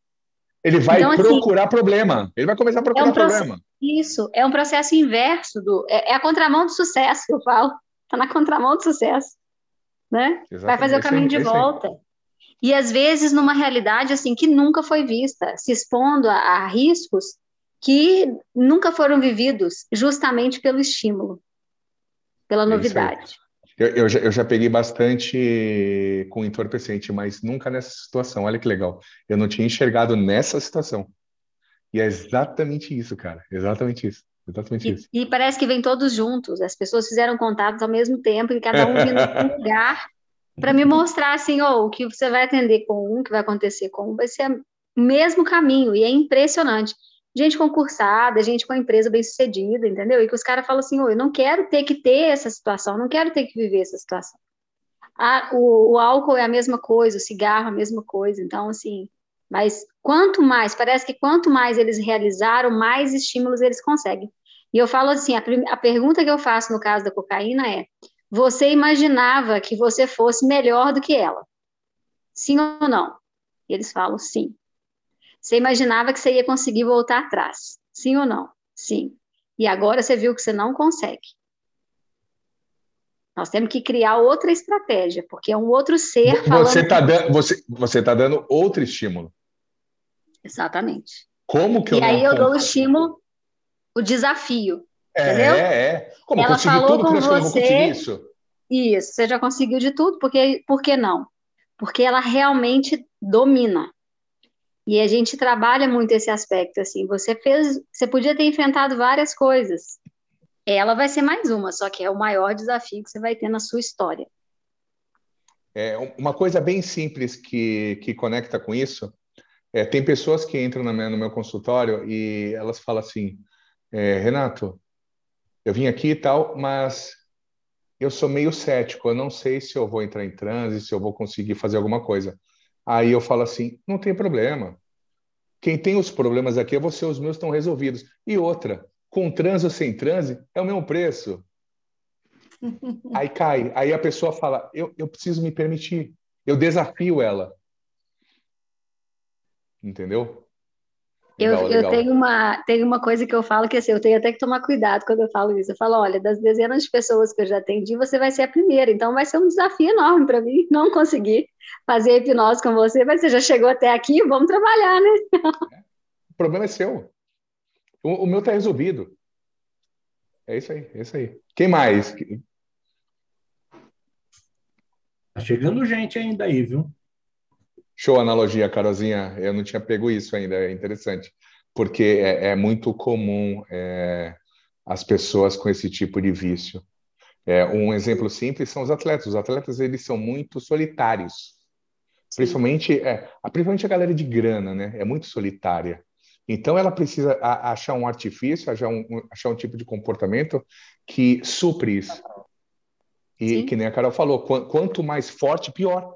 Ele vai então, assim, procurar assim, problema. Ele vai começar a procurar é um problema. Isso, é um processo inverso do. É, é, a contramão do sucesso que eu falo. Está na contramão do sucesso. Né? Vai fazer o caminho de volta. E às vezes numa realidade assim que nunca foi vista, se expondo a, a riscos que nunca foram vividos, justamente pelo estímulo, pela é novidade. Eu, eu, já, eu, já, peguei bastante com entorpecente, mas nunca nessa situação. Olha que legal. Eu não tinha enxergado nessa situação. E é exatamente isso, cara. Exatamente isso. Exatamente e, isso. E parece que vem todos juntos. As pessoas fizeram contatos ao mesmo tempo e cada um vindo de um lugar para me mostrar assim, oh, o que você vai atender com um, o que vai acontecer com um, vai ser o mesmo caminho. E é impressionante gente concursada, gente com a empresa bem sucedida, entendeu? E que os caras falam assim, eu não quero ter que ter essa situação, não quero ter que viver essa situação. Ah, o, o, álcool é a mesma coisa, o cigarro é a mesma coisa, então, assim, mas quanto mais, parece que quanto mais eles realizaram, mais estímulos eles conseguem. E eu falo assim, a, a pergunta que eu faço no caso da cocaína é, você imaginava que você fosse melhor do que ela? Sim ou não? E eles falam sim. Você imaginava que você ia conseguir voltar atrás? Sim ou não? Sim. E agora você viu que você não consegue. Nós temos que criar outra estratégia, porque é um outro ser falando. Você está dando, você, você tá dando outro estímulo. Exatamente. Como que eu E aí eu dou o estímulo, o desafio. É, entendeu? é. Como Ela falou tudo, com você. Isso. isso, você já conseguiu de tudo, porque, por que não? Porque ela realmente domina. E a gente trabalha muito esse aspecto, assim, você fez, você podia ter enfrentado várias coisas. Ela vai ser mais uma, só que é o maior desafio que você vai ter na sua história. É, uma coisa bem simples que, que conecta com isso, é, tem pessoas que entram minha, no meu consultório e elas falam assim, é, Renato, eu vim aqui e tal, mas eu sou meio cético, eu não sei se eu vou entrar em transe, se eu vou conseguir fazer alguma coisa. Aí eu falo assim: não tem problema. Quem tem os problemas aqui é você, os meus estão resolvidos. E outra, com transe ou sem transe, é o mesmo preço. Aí cai. Aí a pessoa fala: eu, eu preciso me permitir. Eu desafio ela. Entendeu? Eu, legal, eu tenho, uma, tenho uma coisa que eu falo que assim, eu tenho até que tomar cuidado quando eu falo isso. Eu falo, olha, das dezenas de pessoas que eu já atendi, você vai ser a primeira. Então vai ser um desafio enorme para mim não conseguir fazer hipnose com você, mas você já chegou até aqui, vamos trabalhar, né? o problema é seu. O, o meu está resolvido. É isso aí, é isso aí. Quem mais? Tá chegando gente ainda aí, viu? Show analogia, Carolzinha. Eu não tinha pego isso ainda, é interessante. Porque é, é muito comum é, as pessoas com esse tipo de vício. É, um exemplo simples são os atletas. Os atletas eles são muito solitários. Principalmente, é, principalmente a galera de grana, né? É muito solitária. Então, ela precisa achar um artifício, achar um, achar um tipo de comportamento que supre isso. E Sim. que nem a Carol falou, quanto mais forte, pior.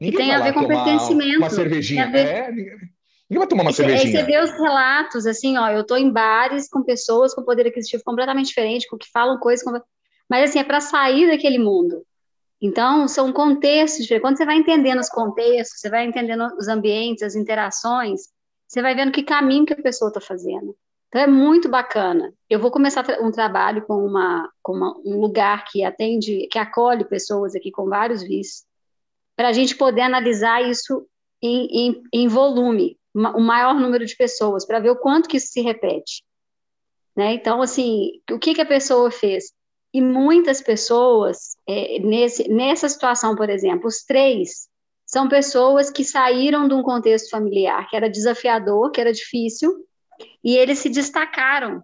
Ninguém tem a ver com pertencimento. Uma cervejinha. Ver... É, ninguém vai tomar uma e cervejinha. Você vê os relatos, assim, ó, eu estou em bares com pessoas com poder aquisitivo completamente diferente, com que falam coisas... Com... Mas, assim, é para sair daquele mundo. Então, são contextos Quando você vai entendendo os contextos, você vai entendendo os ambientes, as interações, você vai vendo que caminho que a pessoa está fazendo. Então, é muito bacana. Eu vou começar um trabalho com, uma, com uma, um lugar que atende, que acolhe pessoas aqui com vários vícios, para a gente poder analisar isso em, em, em volume, o maior número de pessoas, para ver o quanto que isso se repete. Né? Então, assim, o que, que a pessoa fez? E muitas pessoas, é, nesse, nessa situação, por exemplo, os três são pessoas que saíram de um contexto familiar que era desafiador, que era difícil, e eles se destacaram.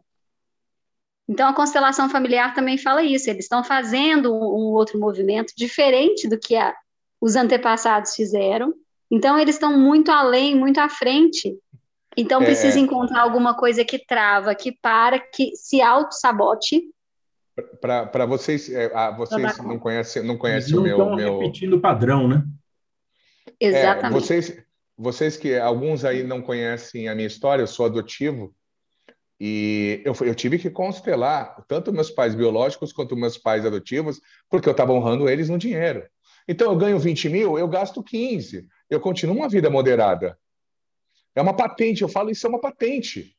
Então, a constelação familiar também fala isso, eles estão fazendo um, um outro movimento diferente do que a, os antepassados fizeram. Então, eles estão muito além, muito à frente. Então, precisa é... encontrar alguma coisa que trava, que para, que se auto-sabote. Para vocês, é, ah, vocês não conhecem, não conhecem o meu. Estão meu... repetindo o padrão, né? É, Exatamente. É, vocês, vocês que alguns aí não conhecem a minha história, eu sou adotivo. E eu, eu, tive que constelar tanto meus pais biológicos quanto meus pais adotivos, porque eu estava honrando eles no dinheiro. Então, eu ganho 20 mil, eu gasto 15. Eu continuo uma vida moderada. É uma patente, eu falo isso é uma patente.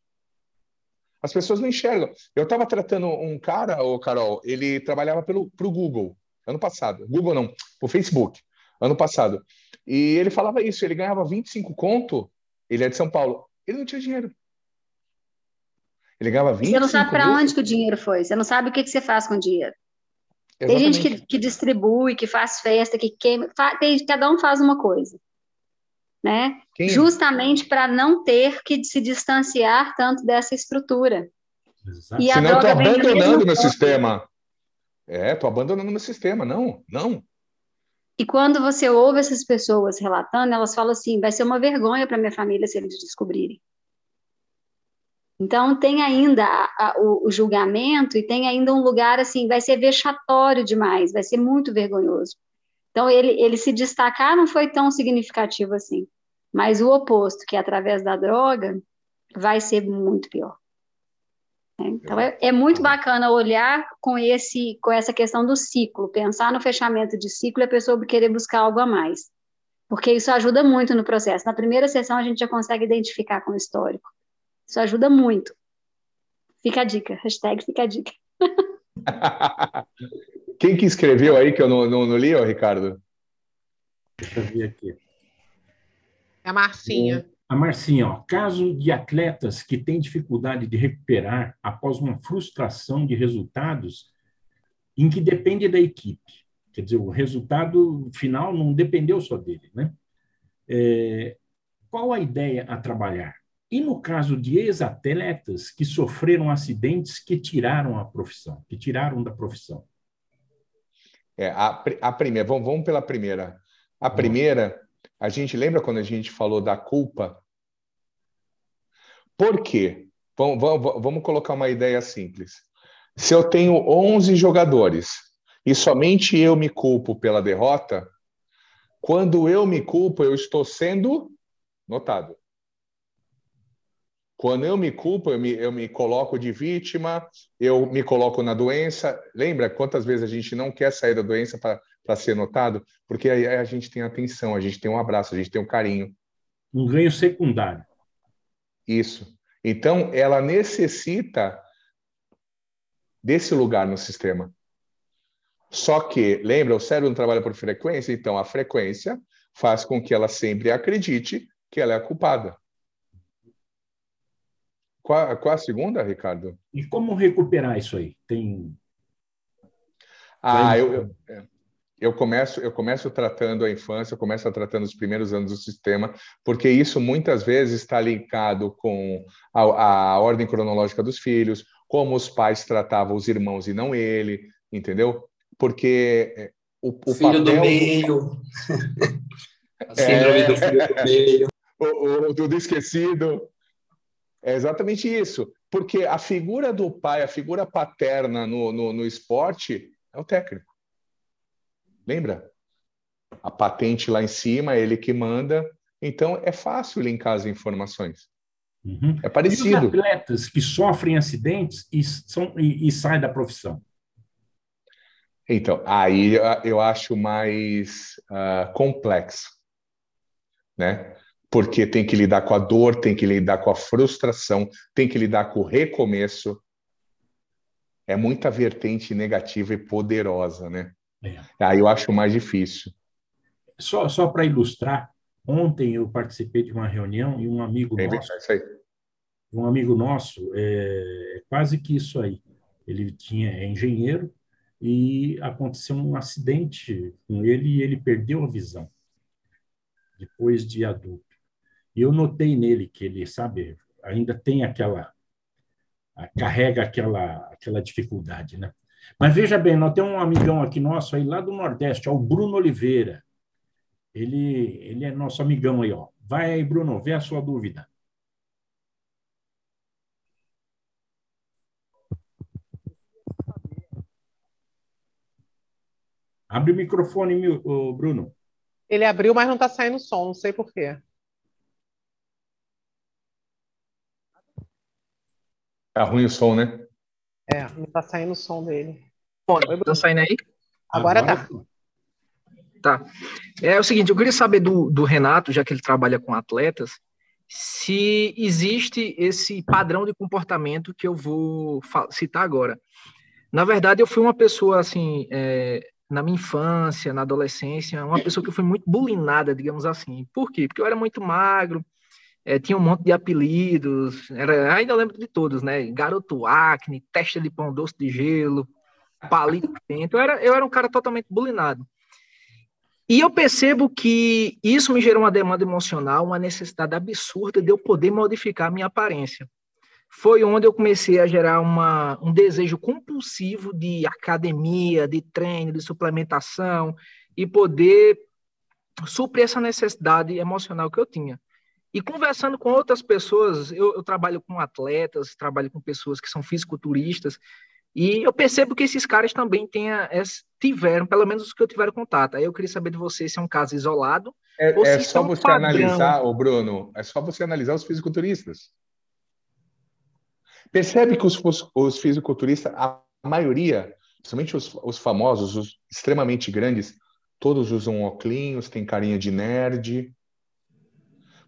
As pessoas não enxergam. Eu estava tratando um cara, o Carol, ele trabalhava para o Google ano passado. Google não, o Facebook, ano passado. E ele falava isso, ele ganhava 25 conto, ele é de São Paulo, ele não tinha dinheiro. Ele ganhava 25 Você não sabe para onde que o dinheiro foi, você não sabe o que, que você faz com o dinheiro. Exatamente. Tem gente que, que, distribui, que faz festa, que queima, tem, cada um faz uma coisa. Né? Quem? Justamente para não ter que se distanciar tanto dessa estrutura. Exato. E a Senão droga tô abandonando meu sistema. É, tô abandonando meu sistema. Não, não. E quando você ouve essas pessoas relatando, elas falam assim: vai ser uma vergonha para minha família se eles descobrirem. Então, tem ainda a, a, o, o, julgamento e tem ainda um lugar assim, vai ser vexatório demais, vai ser muito vergonhoso. Então, ele, ele se destacar não foi tão significativo assim, mas o oposto, que é através da droga, vai ser muito pior. Né? Então, é, é muito bacana olhar com, esse, com essa questão do ciclo, pensar no fechamento de ciclo e a pessoa querer buscar algo a mais. Porque isso ajuda muito no processo. Na primeira sessão, a gente já consegue identificar com o histórico. Isso ajuda muito. Fica a dica. Hashtag fica a dica. Quem que escreveu aí que eu não, não, não li, ó, Ricardo? Deixa eu ver aqui. É a Marcinha. A Marcinha, ó, caso de atletas que têm dificuldade de recuperar após uma frustração de resultados em que depende da equipe. Quer dizer, o resultado final não dependeu só dele, né? É, qual a ideia a trabalhar? E no caso de ex-atletas que sofreram acidentes que tiraram a profissão, que tiraram da profissão? É, a, a primeira, vamos, vamos pela primeira. A primeira, a gente lembra quando a gente falou da culpa? Por quê? Vamos, vamos, vamos colocar uma ideia simples. Se eu tenho 11 jogadores e somente eu me culpo pela derrota, quando eu me culpo, eu estou sendo notado. Quando eu me culpo, eu me, eu me coloco de vítima, eu me coloco na doença. Lembra quantas vezes a gente não quer sair da doença para ser notado? Porque aí a gente tem atenção, a gente tem um abraço, a gente tem um carinho. Um ganho secundário. Isso. Então, ela necessita desse lugar no sistema. Só que, lembra, o cérebro não trabalha por frequência, então a frequência faz com que ela sempre acredite que ela é a culpada. Qual, qual a segunda, Ricardo? E como recuperar isso aí? Tem. Ah, eu, eu, é, eu, começo, eu começo tratando a infância, eu começo tratando os primeiros anos do sistema, porque isso muitas vezes está linkado com a, a ordem cronológica dos filhos, como os pais tratavam os irmãos e não ele, entendeu? Porque é, o, o filho papel... do meio. a síndrome é... do filho do meio. O, o, do esquecido. É exatamente isso. Porque a figura do pai, a figura paterna no, no, no esporte é o técnico. Lembra? A patente lá em cima, ele que manda. Então é fácil linkar as informações. Uhum. É parecido. E os atletas que sofrem acidentes e, são, e, e saem da profissão? Então, aí eu acho mais uh, complexo, né? Porque tem que lidar com a dor, tem que lidar com a frustração, tem que lidar com o recomeço. É muita vertente negativa e poderosa, né? É. Aí eu acho mais difícil. Só, só para ilustrar, ontem eu participei de uma reunião e um amigo é nosso, um amigo nosso, é quase que isso aí. Ele tinha é engenheiro e aconteceu um acidente com ele e ele perdeu a visão depois de adulto. E eu notei nele que ele, sabe, ainda tem aquela carrega aquela aquela dificuldade, né? Mas veja bem, nós temos um amigão aqui nosso aí lá do Nordeste, é o Bruno Oliveira. Ele ele é nosso amigão aí, ó. Vai aí, Bruno, vê a sua dúvida. Abre o microfone, Bruno. Ele abriu, mas não está saindo som, não sei por quê. Tá ruim o som, né? É, não tá saindo o som dele. Bom, tá saindo aí? Agora, Agora tá. Tá. É o seguinte, eu queria saber do, do Renato, já que ele trabalha com atletas, se existe esse padrão de comportamento que eu vou citar agora. Na verdade, eu fui uma pessoa, assim, é, na minha infância, na adolescência, uma pessoa que foi muito bulinada, digamos assim. Por quê? Porque eu era muito magro, é, tinha um monte de apelidos, era, ainda lembro de todos, né? Garoto acne, testa de pão doce de gelo, palito dentro. Eu era, eu era um cara totalmente bulinado. E eu percebo que isso me gerou uma demanda emocional, uma necessidade absurda de eu poder modificar a minha aparência. Foi onde eu comecei a gerar uma, um desejo compulsivo de academia, de treino, de suplementação e poder suprir essa necessidade emocional que eu tinha. E conversando com outras pessoas, eu, eu trabalho com atletas, trabalho com pessoas que são fisiculturistas, e eu percebo que esses caras também tenha, tiveram, pelo menos os que eu tiveram contato. Aí eu queria saber de você se é um caso isolado. É, ou é se só é um você padrão. analisar, o Bruno, é só você analisar os fisiculturistas. Percebe que os, os fisiculturistas, a maioria, principalmente os, os famosos, os extremamente grandes, todos usam óculos, têm carinha de nerd.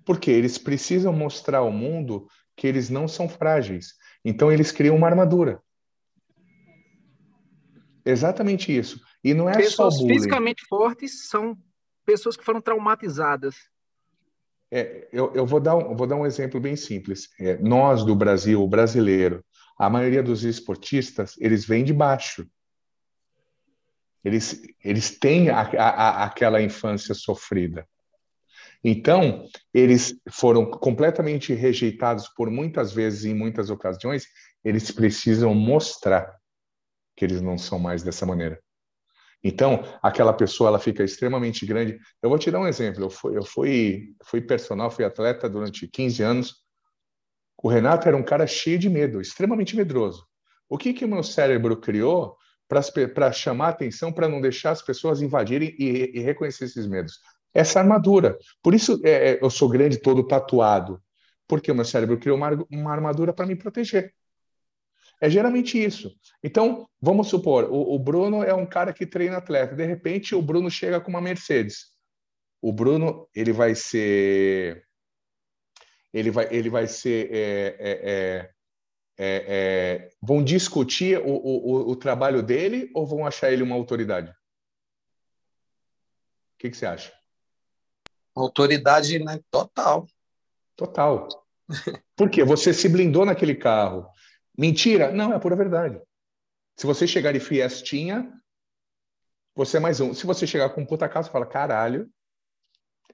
Porque eles precisam mostrar ao mundo que eles não são frágeis. Então eles criam uma armadura. Exatamente isso. E não é pessoas só bullying. fisicamente fortes são pessoas que foram traumatizadas. É, eu, eu vou, dar um, vou dar um exemplo bem simples. É, nós do Brasil, o brasileiro, a maioria dos esportistas, eles vêm de baixo. Eles, eles têm a, a, aquela infância sofrida. Então, eles foram completamente rejeitados por muitas vezes, em muitas ocasiões, eles precisam mostrar que eles não são mais dessa maneira. Então, aquela pessoa ela fica extremamente grande. Eu vou te dar um exemplo. Eu fui, eu fui, fui personal, fui atleta durante 15 anos. O Renato era um cara cheio de medo, extremamente medroso. O que que o meu cérebro criou para chamar atenção, para não deixar as pessoas invadirem e, e, reconhecer esses medos? Essa armadura. Por isso é, é eu sou grande, todo tatuado, porque o meu cérebro criou uma, uma armadura para me proteger. É geralmente isso. Então, vamos supor, o, o, Bruno é um cara que treina atleta. De repente, o Bruno chega com uma Mercedes. O Bruno, ele vai ser... Ele vai, ele vai ser... É, é, é, é, vão discutir o, o, o trabalho dele ou vão achar ele uma autoridade? O que, que você acha? Autoridade né? total. Total. Por quê? Você se blindou naquele carro. Mentira? Não, é a pura verdade. Se você chegar de Fiestinha, você é mais um. Se você chegar com um puta carro, você fala, caralho,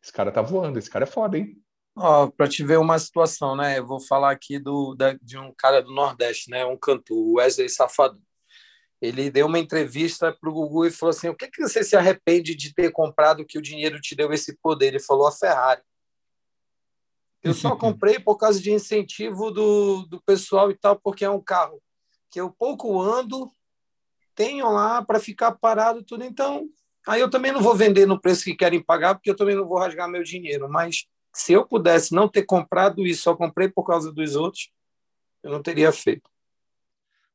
esse cara tá voando, esse cara é foda, hein? Oh, para te ver uma situação, né? Eu vou falar aqui do, da, de um cara do Nordeste, né? Um cantor, o Wesley Safado. Ele deu uma entrevista para o Gugu e falou assim: o que, que você se arrepende de ter comprado que o dinheiro te deu esse poder? Ele falou a Ferrari. Eu só comprei por causa de incentivo do, do pessoal e tal, porque é um carro que eu pouco ando, tenho lá para ficar parado tudo. Então, aí eu também não vou vender no preço que querem pagar, porque eu também não vou rasgar meu dinheiro. Mas se eu pudesse não ter comprado isso, só comprei por causa dos outros, eu não teria feito.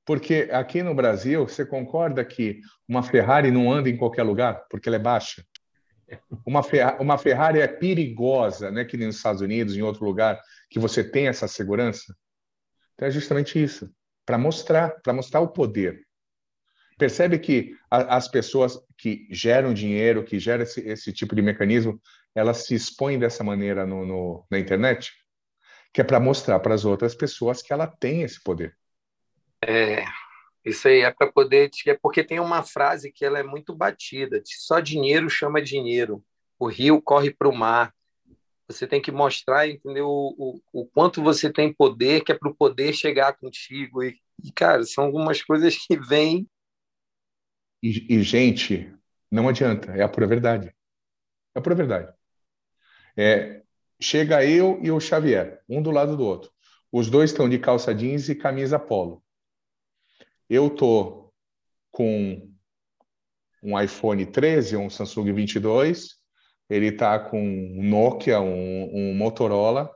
Porque aqui no Brasil, você concorda que uma Ferrari não anda em qualquer lugar, porque ela é baixa? Uma, Ferrari, uma Ferrari é perigosa, né? Que nem nos Estados Unidos, em outro lugar, que você tem essa segurança. Então é justamente isso, para mostrar, para mostrar o poder. Percebe que a, as pessoas que geram dinheiro, que geram esse, esse, tipo de mecanismo, elas se expõem dessa maneira no, no na internet, que é para mostrar para as outras pessoas que ela tem esse poder. É, isso aí é para poder. É porque tem uma frase que ela é muito batida: só dinheiro chama dinheiro. O rio corre para o mar. Você tem que mostrar, entendeu, o, o, o quanto você tem poder, que é para o poder chegar contigo. E, e, cara, são algumas coisas que vêm. E, e, gente, não adianta, é a pura verdade. É a pura verdade. É, chega eu e o Xavier, um do lado do outro. Os dois estão de calça jeans e camisa polo. Eu tô com um iPhone 13, um Samsung 22, ele tá com um Nokia, um, um Motorola.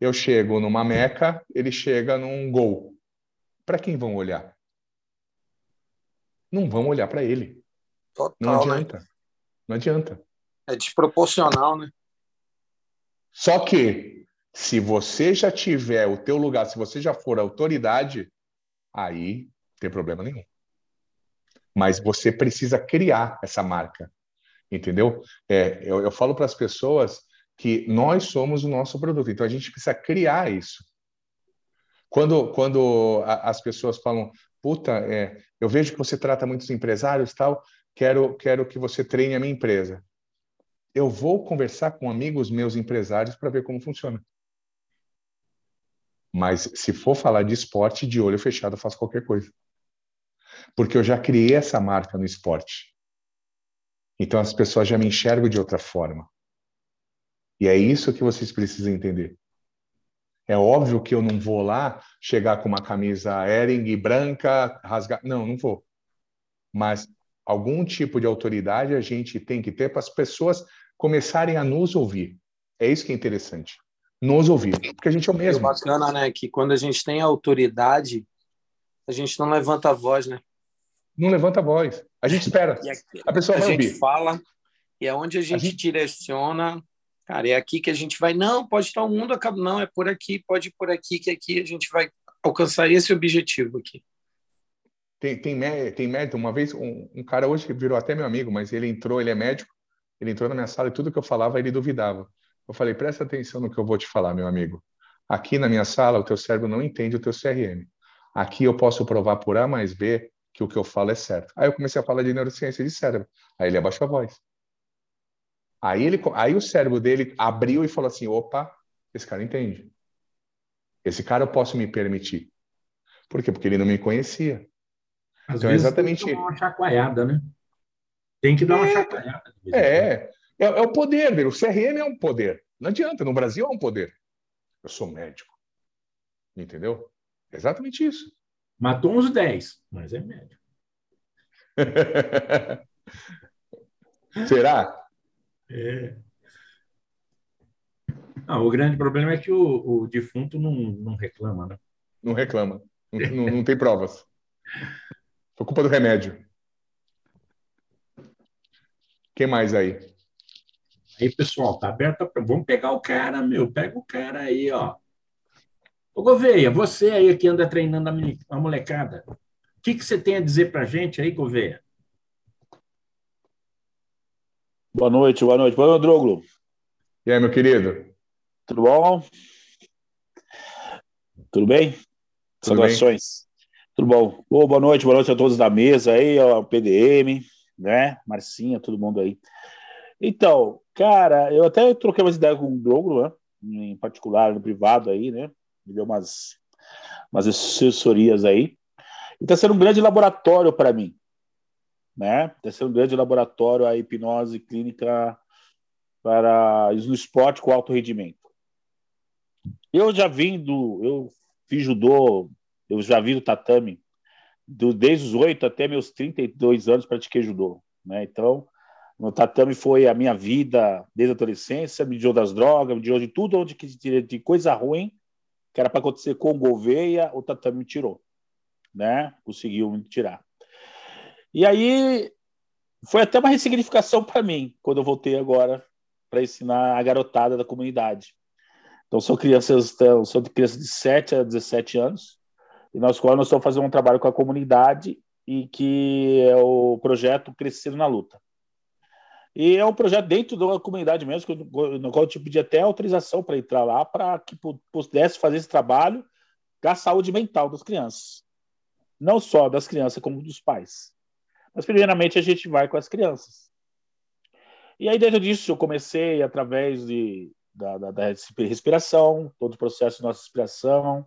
Eu chego numa Meca, ele chega num Gol. Para quem vão olhar? Não vão olhar para ele. Total, não adianta. Né? Não adianta. É desproporcional, né? Só que Se você já tiver o teu lugar, se você já for autoridade, aí tem problema nenhum. Mas você precisa criar essa marca, entendeu? É, eu, eu falo para as pessoas que nós somos o nosso produto, então a gente precisa criar isso. Quando, quando a, as pessoas falam, puta, é, eu vejo que você trata muitos empresários tal, quero, quero que você treine a minha empresa. Eu vou conversar com amigos meus empresários para ver como funciona. Mas se for falar de esporte, de olho fechado, eu faço qualquer coisa. Porque eu já criei essa marca no esporte. Então as pessoas já me enxergam de outra forma. E é isso que vocês precisam entender. É óbvio que eu não vou lá chegar com uma camisa Ering branca, rasgar. Não, não vou. Mas algum tipo de autoridade a gente tem que ter para as pessoas começarem a nos ouvir. É isso que é interessante nos ouvir, porque a gente é o mesmo. É bacana, né? Que quando a gente tem autoridade, a gente não levanta a voz, né? Não levanta a voz. A gente espera. Aqui, a pessoa a vai gente ouvir. fala e é onde a gente, a gente, direciona. Cara, é aqui que a gente vai. Não, pode estar o mundo acaba. Não, é por aqui, pode ir por aqui, que aqui a gente vai alcançar esse objetivo aqui. Tem, tem, tem mérito. Uma vez, um, um cara hoje que virou até meu amigo, mas ele entrou, ele é médico, ele entrou na minha sala e tudo que eu falava ele duvidava. Eu falei, presta atenção no que eu vou te falar, meu amigo. Aqui na minha sala, o teu cérebro não entende o teu CRM. Aqui eu posso provar por A mais B que o que eu falo é certo. Aí eu comecei a falar de neurociência de cérebro. Aí ele abaixou a voz. Aí, ele, aí o cérebro dele abriu e falou assim: opa, esse cara entende. Esse cara eu posso me permitir. Por quê? Porque ele não me conhecia. Às então, vezes exatamente... tem que dar uma chacoalhada, né? Tem que dar uma é, chacoalhada. É, é, é o poder, velho. O CRM é um poder. Não adianta, no Brasil é um poder. Eu sou médico. Entendeu? É exatamente isso. Matou uns 10, mas é médico. Será? É. Não, o grande problema é que o, o defunto não, não reclama, né? Não reclama. Não, não, tem provas. Foi culpa do remédio. Quem mais aí? Aí, pessoal, tá aberto. Vamos pegar o cara, meu. Pega o cara aí, ó. Ô, Gouveia, você aí que anda treinando a molecada, o que, que você tem a dizer pra gente aí, Gouveia? Boa noite, boa noite. Boa noite, Droglo. E aí, meu querido? Tudo bom? Tudo bem? Saudações. Tudo bom? Oh, boa noite, boa noite a todos da mesa aí, ó, PDM, né? Marcinha, todo mundo aí. Então, cara, eu até troquei umas ideias com o Douglas, né? em particular, no privado aí, né? Me deu umas, umas assessorias aí. E está sendo um grande laboratório para mim, né? Está sendo um grande laboratório a hipnose clínica para no esporte com alto rendimento. Eu já vim do, eu fiz judô, eu já vi do tatame do, desde os 8 até meus 32 anos pratiquei judô, né? Então, no tatame foi a minha vida desde a adolescência, me tirou das drogas, me tirou de tudo onde que de coisa ruim que era para acontecer com Gouveia, o tatame me tirou, né? Conseguiu me tirar. E aí foi até uma ressignificação para mim quando eu voltei agora para ensinar a garotada da comunidade. Então são crianças, são crianças de 7 a 17 anos e nós nós estamos fazendo um trabalho com a comunidade e que é o projeto Crescendo na Luta. E é um projeto dentro da comunidade mesmo, no qual eu te pedi até autorização para entrar lá, para que pudesse fazer esse trabalho da saúde mental das crianças. Não só das crianças, como dos pais. Mas, primeiramente, a gente vai com as crianças. E aí, dentro disso, eu comecei através de, da, da, da respiração, todo o processo de nossa respiração,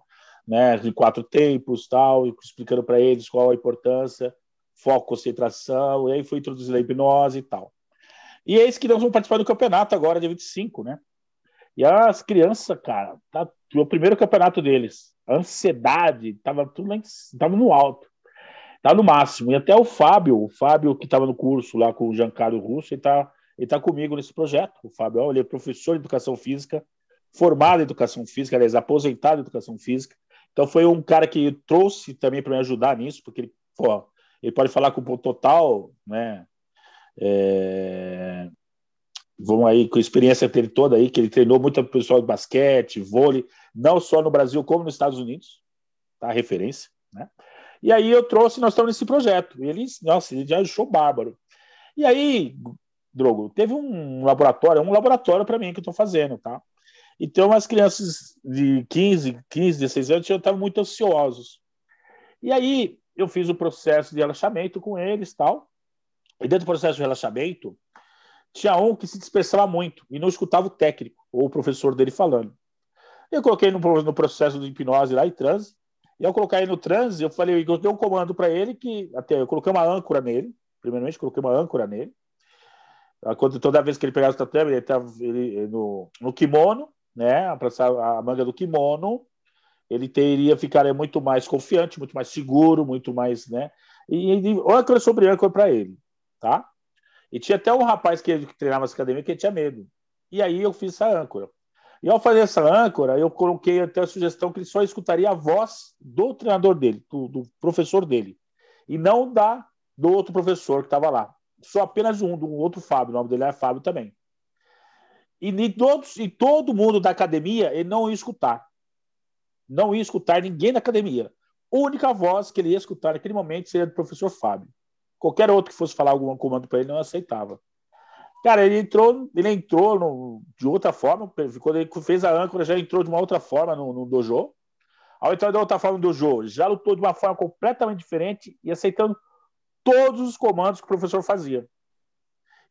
né, de quatro tempos, tal, explicando para eles qual a importância, foco, concentração, e aí fui introduzindo a hipnose e tal. E é isso que nós vamos participar do campeonato agora, dia 25, né? E as crianças, cara, tá, o primeiro campeonato deles, a ansiedade, tava tudo lá, tava no alto, tava no máximo. E até o Fábio, o Fábio que estava no curso lá com o Giancarlo Russo, ele tá, ele tá comigo nesse projeto. O Fábio, ele é professor de educação física, formado em educação física, aliás, aposentado em educação física. Então foi um cara que trouxe também para me ajudar nisso, porque ele, pô, ele pode falar com o total, né? É, vamos aí com a experiência dele toda aí, que ele treinou muito pessoal de basquete, vôlei, não só no Brasil como nos Estados Unidos, tá? Referência, né? E aí eu trouxe, nós estamos nesse projeto. E ele, nossa, ele já achou bárbaro. E aí, Drogo, teve um laboratório, um laboratório para mim que eu estou fazendo, tá? Então, as crianças de 15, 15, 16 anos já estavam muito ansiosos. E aí, eu fiz o processo de relaxamento com eles tal. E dentro do processo de relaxamento, tinha um que se dispersava muito e não escutava o técnico ou o professor dele falando. Eu coloquei no, no processo de hipnose lá e transe. E ao colocar ele no transe, eu falei, eu dei um comando para ele que até eu coloquei uma âncora nele. Primeiramente, coloquei uma âncora nele. Quando, toda vez que ele pegava o tatame, ele estava no, no kimono, né? A, a manga do kimono, ele teria ficaria muito mais confiante, muito mais seguro, muito mais, né? E, e âncora sobre âncora para ele, tá? E tinha até um rapaz que, que treinava essa academia que tinha medo. E aí eu fiz essa âncora. E ao fazer essa âncora, eu coloquei até a sugestão que ele só escutaria a voz do treinador dele, do, do professor dele, e não da do outro professor que estava lá. Só apenas um, do outro Fábio, o nome dele é Fábio também. E, e, todos, e todo mundo da academia ele não ia escutar. Não ia escutar ninguém da academia. A única voz que ele ia escutar naquele momento seria do professor Fábio. Qualquer outro que fosse falar algum comando para ele não aceitava. Cara, ele entrou, ele entrou no, de outra forma. Quando ele fez a âncora, já entrou de uma outra forma no, no dojo. Ao entrar de outra forma no dojo, já lutou de uma forma completamente diferente e aceitando todos os comandos que o professor fazia.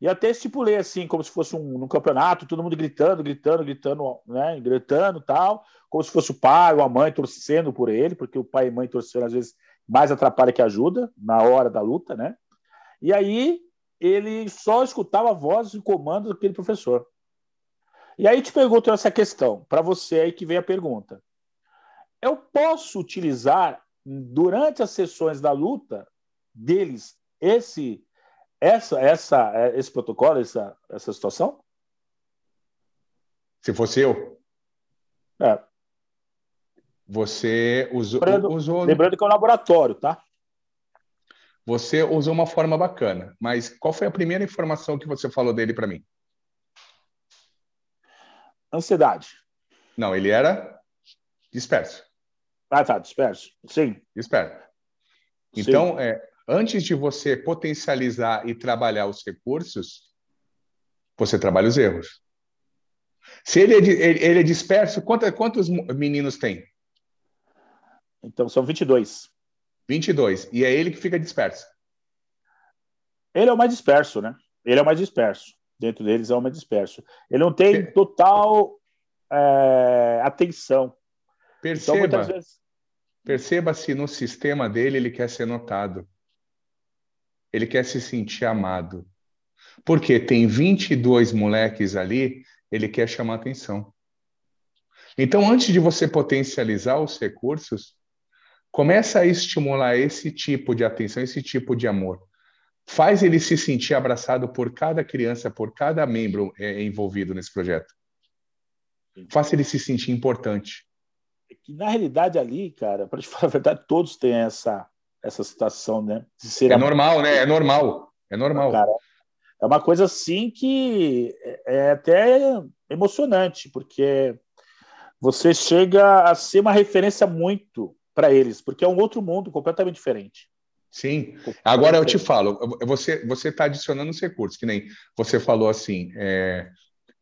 E até estipulei assim, como se fosse um, um campeonato, todo mundo gritando, gritando, gritando, né, gritando tal, como se fosse o pai ou a mãe torcendo por ele, porque o pai e mãe torcendo às vezes mais atrapalha que ajuda na hora da luta, né? E aí ele só escutava a voz e comando daquele professor. E aí te pergunto essa questão, para você aí que vem a pergunta. Eu posso utilizar durante as sessões da luta deles esse essa essa esse protocolo, essa essa situação? Se fosse eu? É. Você usou. Lembrando, usou... lembrando que é um laboratório, tá? Você usou uma forma bacana, mas qual foi a primeira informação que você falou dele para mim? Ansiedade. Não, ele era disperso. Ah, tá, disperso. Sim. Disperso. Então, é, antes de você potencializar e trabalhar os recursos, você trabalha os erros. Se ele é, ele, ele é disperso, quantos, quantos meninos tem? Então, são 22. 22. E é ele que fica disperso. Ele é o mais disperso, né? Ele é o mais disperso. Dentro deles é o mais disperso. Ele não tem total é, atenção. Perceba, então, vezes... perceba se no sistema dele ele quer ser notado. Ele quer se sentir amado. Porque tem 22 moleques ali, ele quer chamar atenção. Então, antes de você potencializar os recursos, Começa a estimular esse tipo de atenção, esse tipo de amor. Faz ele se sentir abraçado por cada criança, por cada membro é, envolvido nesse projeto. Faça ele se sentir importante. É que, na realidade, ali, cara, para te falar a verdade, todos têm essa, essa situação, né? é amor. normal, né? É normal. É normal. Cara, é uma coisa assim que é, é até emocionante, porque você chega a ser uma referência muito para eles, porque é um outro mundo completamente diferente. Sim. Agora eu te falo, você você está adicionando os recursos, que nem você falou assim, é,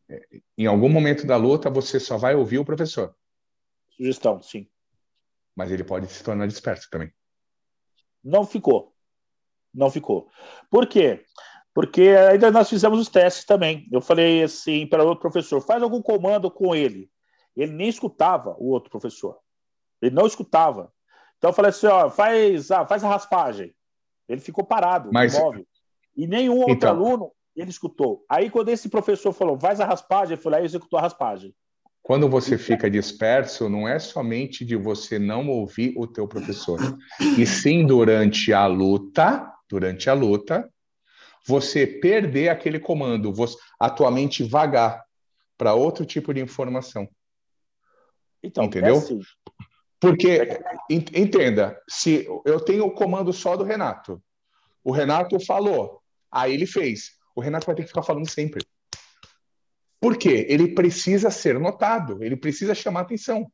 é, em algum momento da luta você só vai ouvir o professor. Sugestão, sim. Mas ele pode se tornar disperso também. Não ficou. Não ficou. Por quê? Porque ainda nós fizemos os testes também. Eu falei assim para o outro professor, faz algum comando com ele. Ele nem escutava o outro professor. Ele não escutava. Então eu falei assim, ó, faz, ah, faz a raspagem. Ele ficou parado, Mas... imóvel. E nenhum outro então... aluno ele escutou. Aí quando esse professor falou, faz a raspagem, ele foi lá e executou a raspagem. Quando você fica disperso, não é somente de você não ouvir o teu professor, e sim durante a luta, durante a luta, você perder aquele comando, você, a tua mente vagar para outro tipo de informação. Então, entendeu? É assim. Porque, entenda, se eu tenho o comando só do Renato, o Renato falou, aí ele fez. O Renato vai ter que ficar falando sempre. Por quê? Ele precisa ser notado, ele precisa chamar atenção.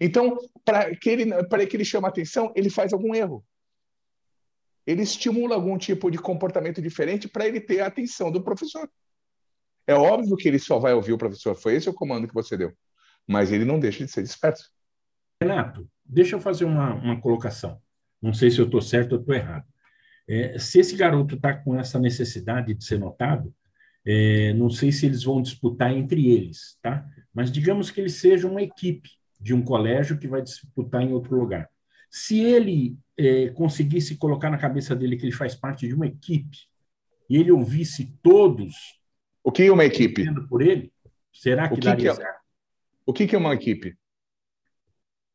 Então, para que, ele, que ele chame atenção, ele faz algum erro. Ele estimula algum tipo de comportamento diferente para ele ter a atenção do professor. É óbvio que ele só vai ouvir o professor. Foi esse o comando que você deu. Mas ele não deixa de ser disperso. Renato, deixa eu fazer uma, uma colocação. Não sei se eu estou certo ou estou errado. É, se esse garoto está com essa necessidade de ser notado, é, não sei se eles vão disputar entre eles, tá? Mas digamos que ele seja uma equipe de um colégio que vai disputar em outro lugar. Se ele é, conseguisse colocar na cabeça dele que ele faz parte de uma equipe e ele ouvisse todos o que é uma equipe por ele, será que, o que daria que é, certo? O que é uma equipe?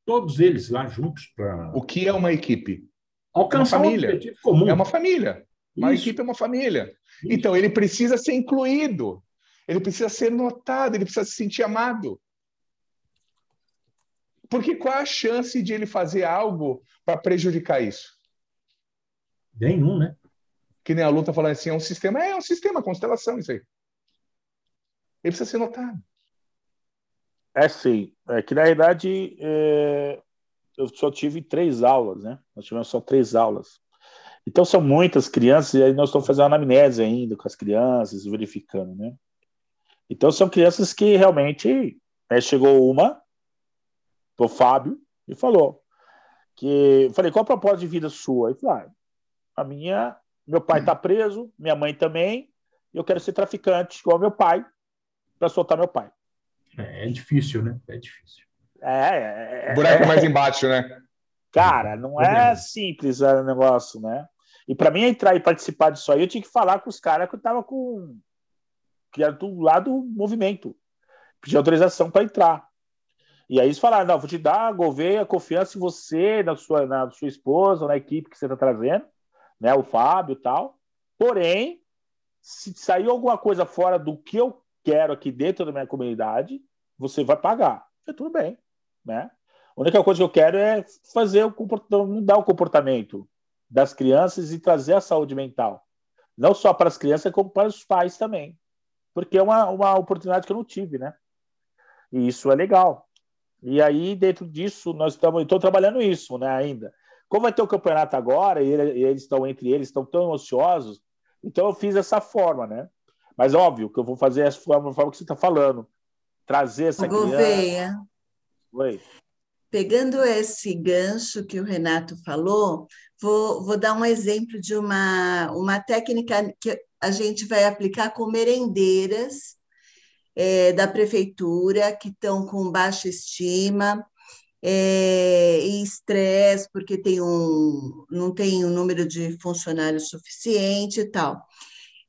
Todos eles lá juntos para. O que é uma equipe? Alcançar uma família. um comum. É uma família. Uma Isso. equipe é uma família. Isso. Então ele precisa ser incluído. Ele precisa ser notado, ele precisa se sentir amado. Porque qual a chance de ele fazer algo para prejudicar isso? Nenhum, né? Que nem a luta falando assim, é um sistema, é um sistema, constelação, isso aí. Ele precisa ser notado. É sim. É que na realidade é... eu só tive três aulas, né? Nós tivemos só três aulas. Então são muitas crianças, e aí nós estamos fazendo anamnese ainda com as crianças, verificando, né? Então são crianças que realmente né, chegou uma o Fábio, e falou que falei, qual a proposta de vida sua? Ele falou, ah, a minha, meu pai está preso, minha mãe também, eu quero ser traficante igual meu pai para soltar meu pai. É, é, difícil, né? É difícil. É, é, é buraco mais embaixo, né? Cara, não é simples o negócio, né? E para mim entrar e participar disso aí, eu tinha que falar com os caras que eu tava com que era do lado do movimento. Pedir autorização para entrar. E aí eles falaram: não, vou te dar, Gouveia, confiança em você, na sua, na sua esposa, na equipe que você está trazendo, né? O Fábio e tal. Porém, se sair alguma coisa fora do que eu quero aqui dentro da minha comunidade, você vai pagar. É tudo bem, né? A única coisa que eu quero é fazer o mudar o comportamento das crianças e trazer a saúde mental. Não só para as crianças, como para os pais também. Porque é uma, uma oportunidade que eu não tive, né? E isso é legal. E aí, dentro disso, nós estamos estou trabalhando isso né, ainda. Como vai ter o campeonato agora, e, ele, eles estão entre eles, estão tão ansiosos, então eu fiz essa forma, né? Mas óbvio que eu vou fazer essa forma, forma que você está falando. Trazer essa Gouveia. criança. Oi. Pegando esse gancho que o Renato falou, vou, vou dar um exemplo de uma, uma técnica que a gente vai aplicar com merendeiras é, da prefeitura que estão com baixa estima é, e estresse porque tem um, não tem um número de funcionários suficiente e tal.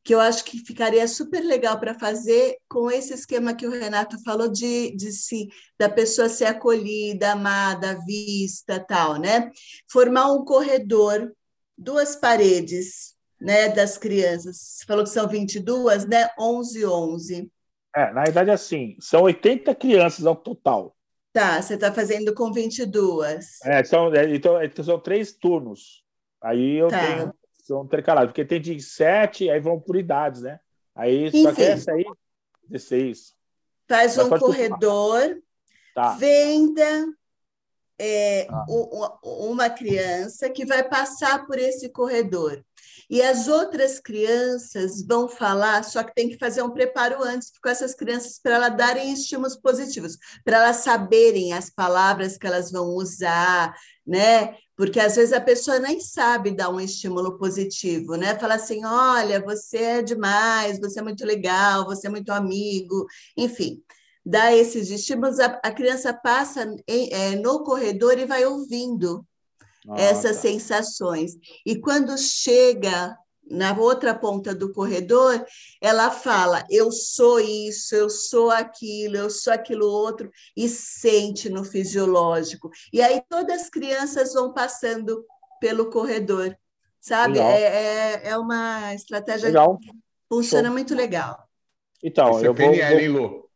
Que eu acho que ficaria super legal para fazer com esse esquema que o Renato falou de, de se da pessoa ser acolhida, amada, vista, tal, né? Formar um corredor, duas paredes, né, das crianças. Você falou que são 22, né? 11 11 é, na verdade, assim, são 80 crianças ao total. Tá, você está fazendo com 22. É, são, é, então, então, são três turnos. Aí eu tá. tenho, são intercalados, porque tem de sete, aí vão por idades, né? Aí, Enfim, só que essa aí, 16. Faz Mas um corredor, tá. venda é, ah. uma criança que vai passar por esse corredor. E as outras crianças vão falar, só que tem que fazer um preparo antes com essas crianças para elas darem estímulos positivos, para elas saberem as palavras que elas vão usar, né? Porque às vezes a pessoa nem sabe dar um estímulo positivo, né? Fala assim: olha, você é demais, você é muito legal, você é muito amigo, enfim dá esses estímulos, a, a criança passa em, é, no corredor e vai ouvindo ah, essas tá. sensações. E quando chega na outra ponta do corredor, ela fala: Eu sou isso, eu sou aquilo, eu sou aquilo outro, e sente no fisiológico. E aí todas as crianças vão passando pelo corredor, sabe? É, é, é, uma estratégia legal. que funciona Show. muito legal. Então, Esse é eu é PNL, vou... hein, Lu?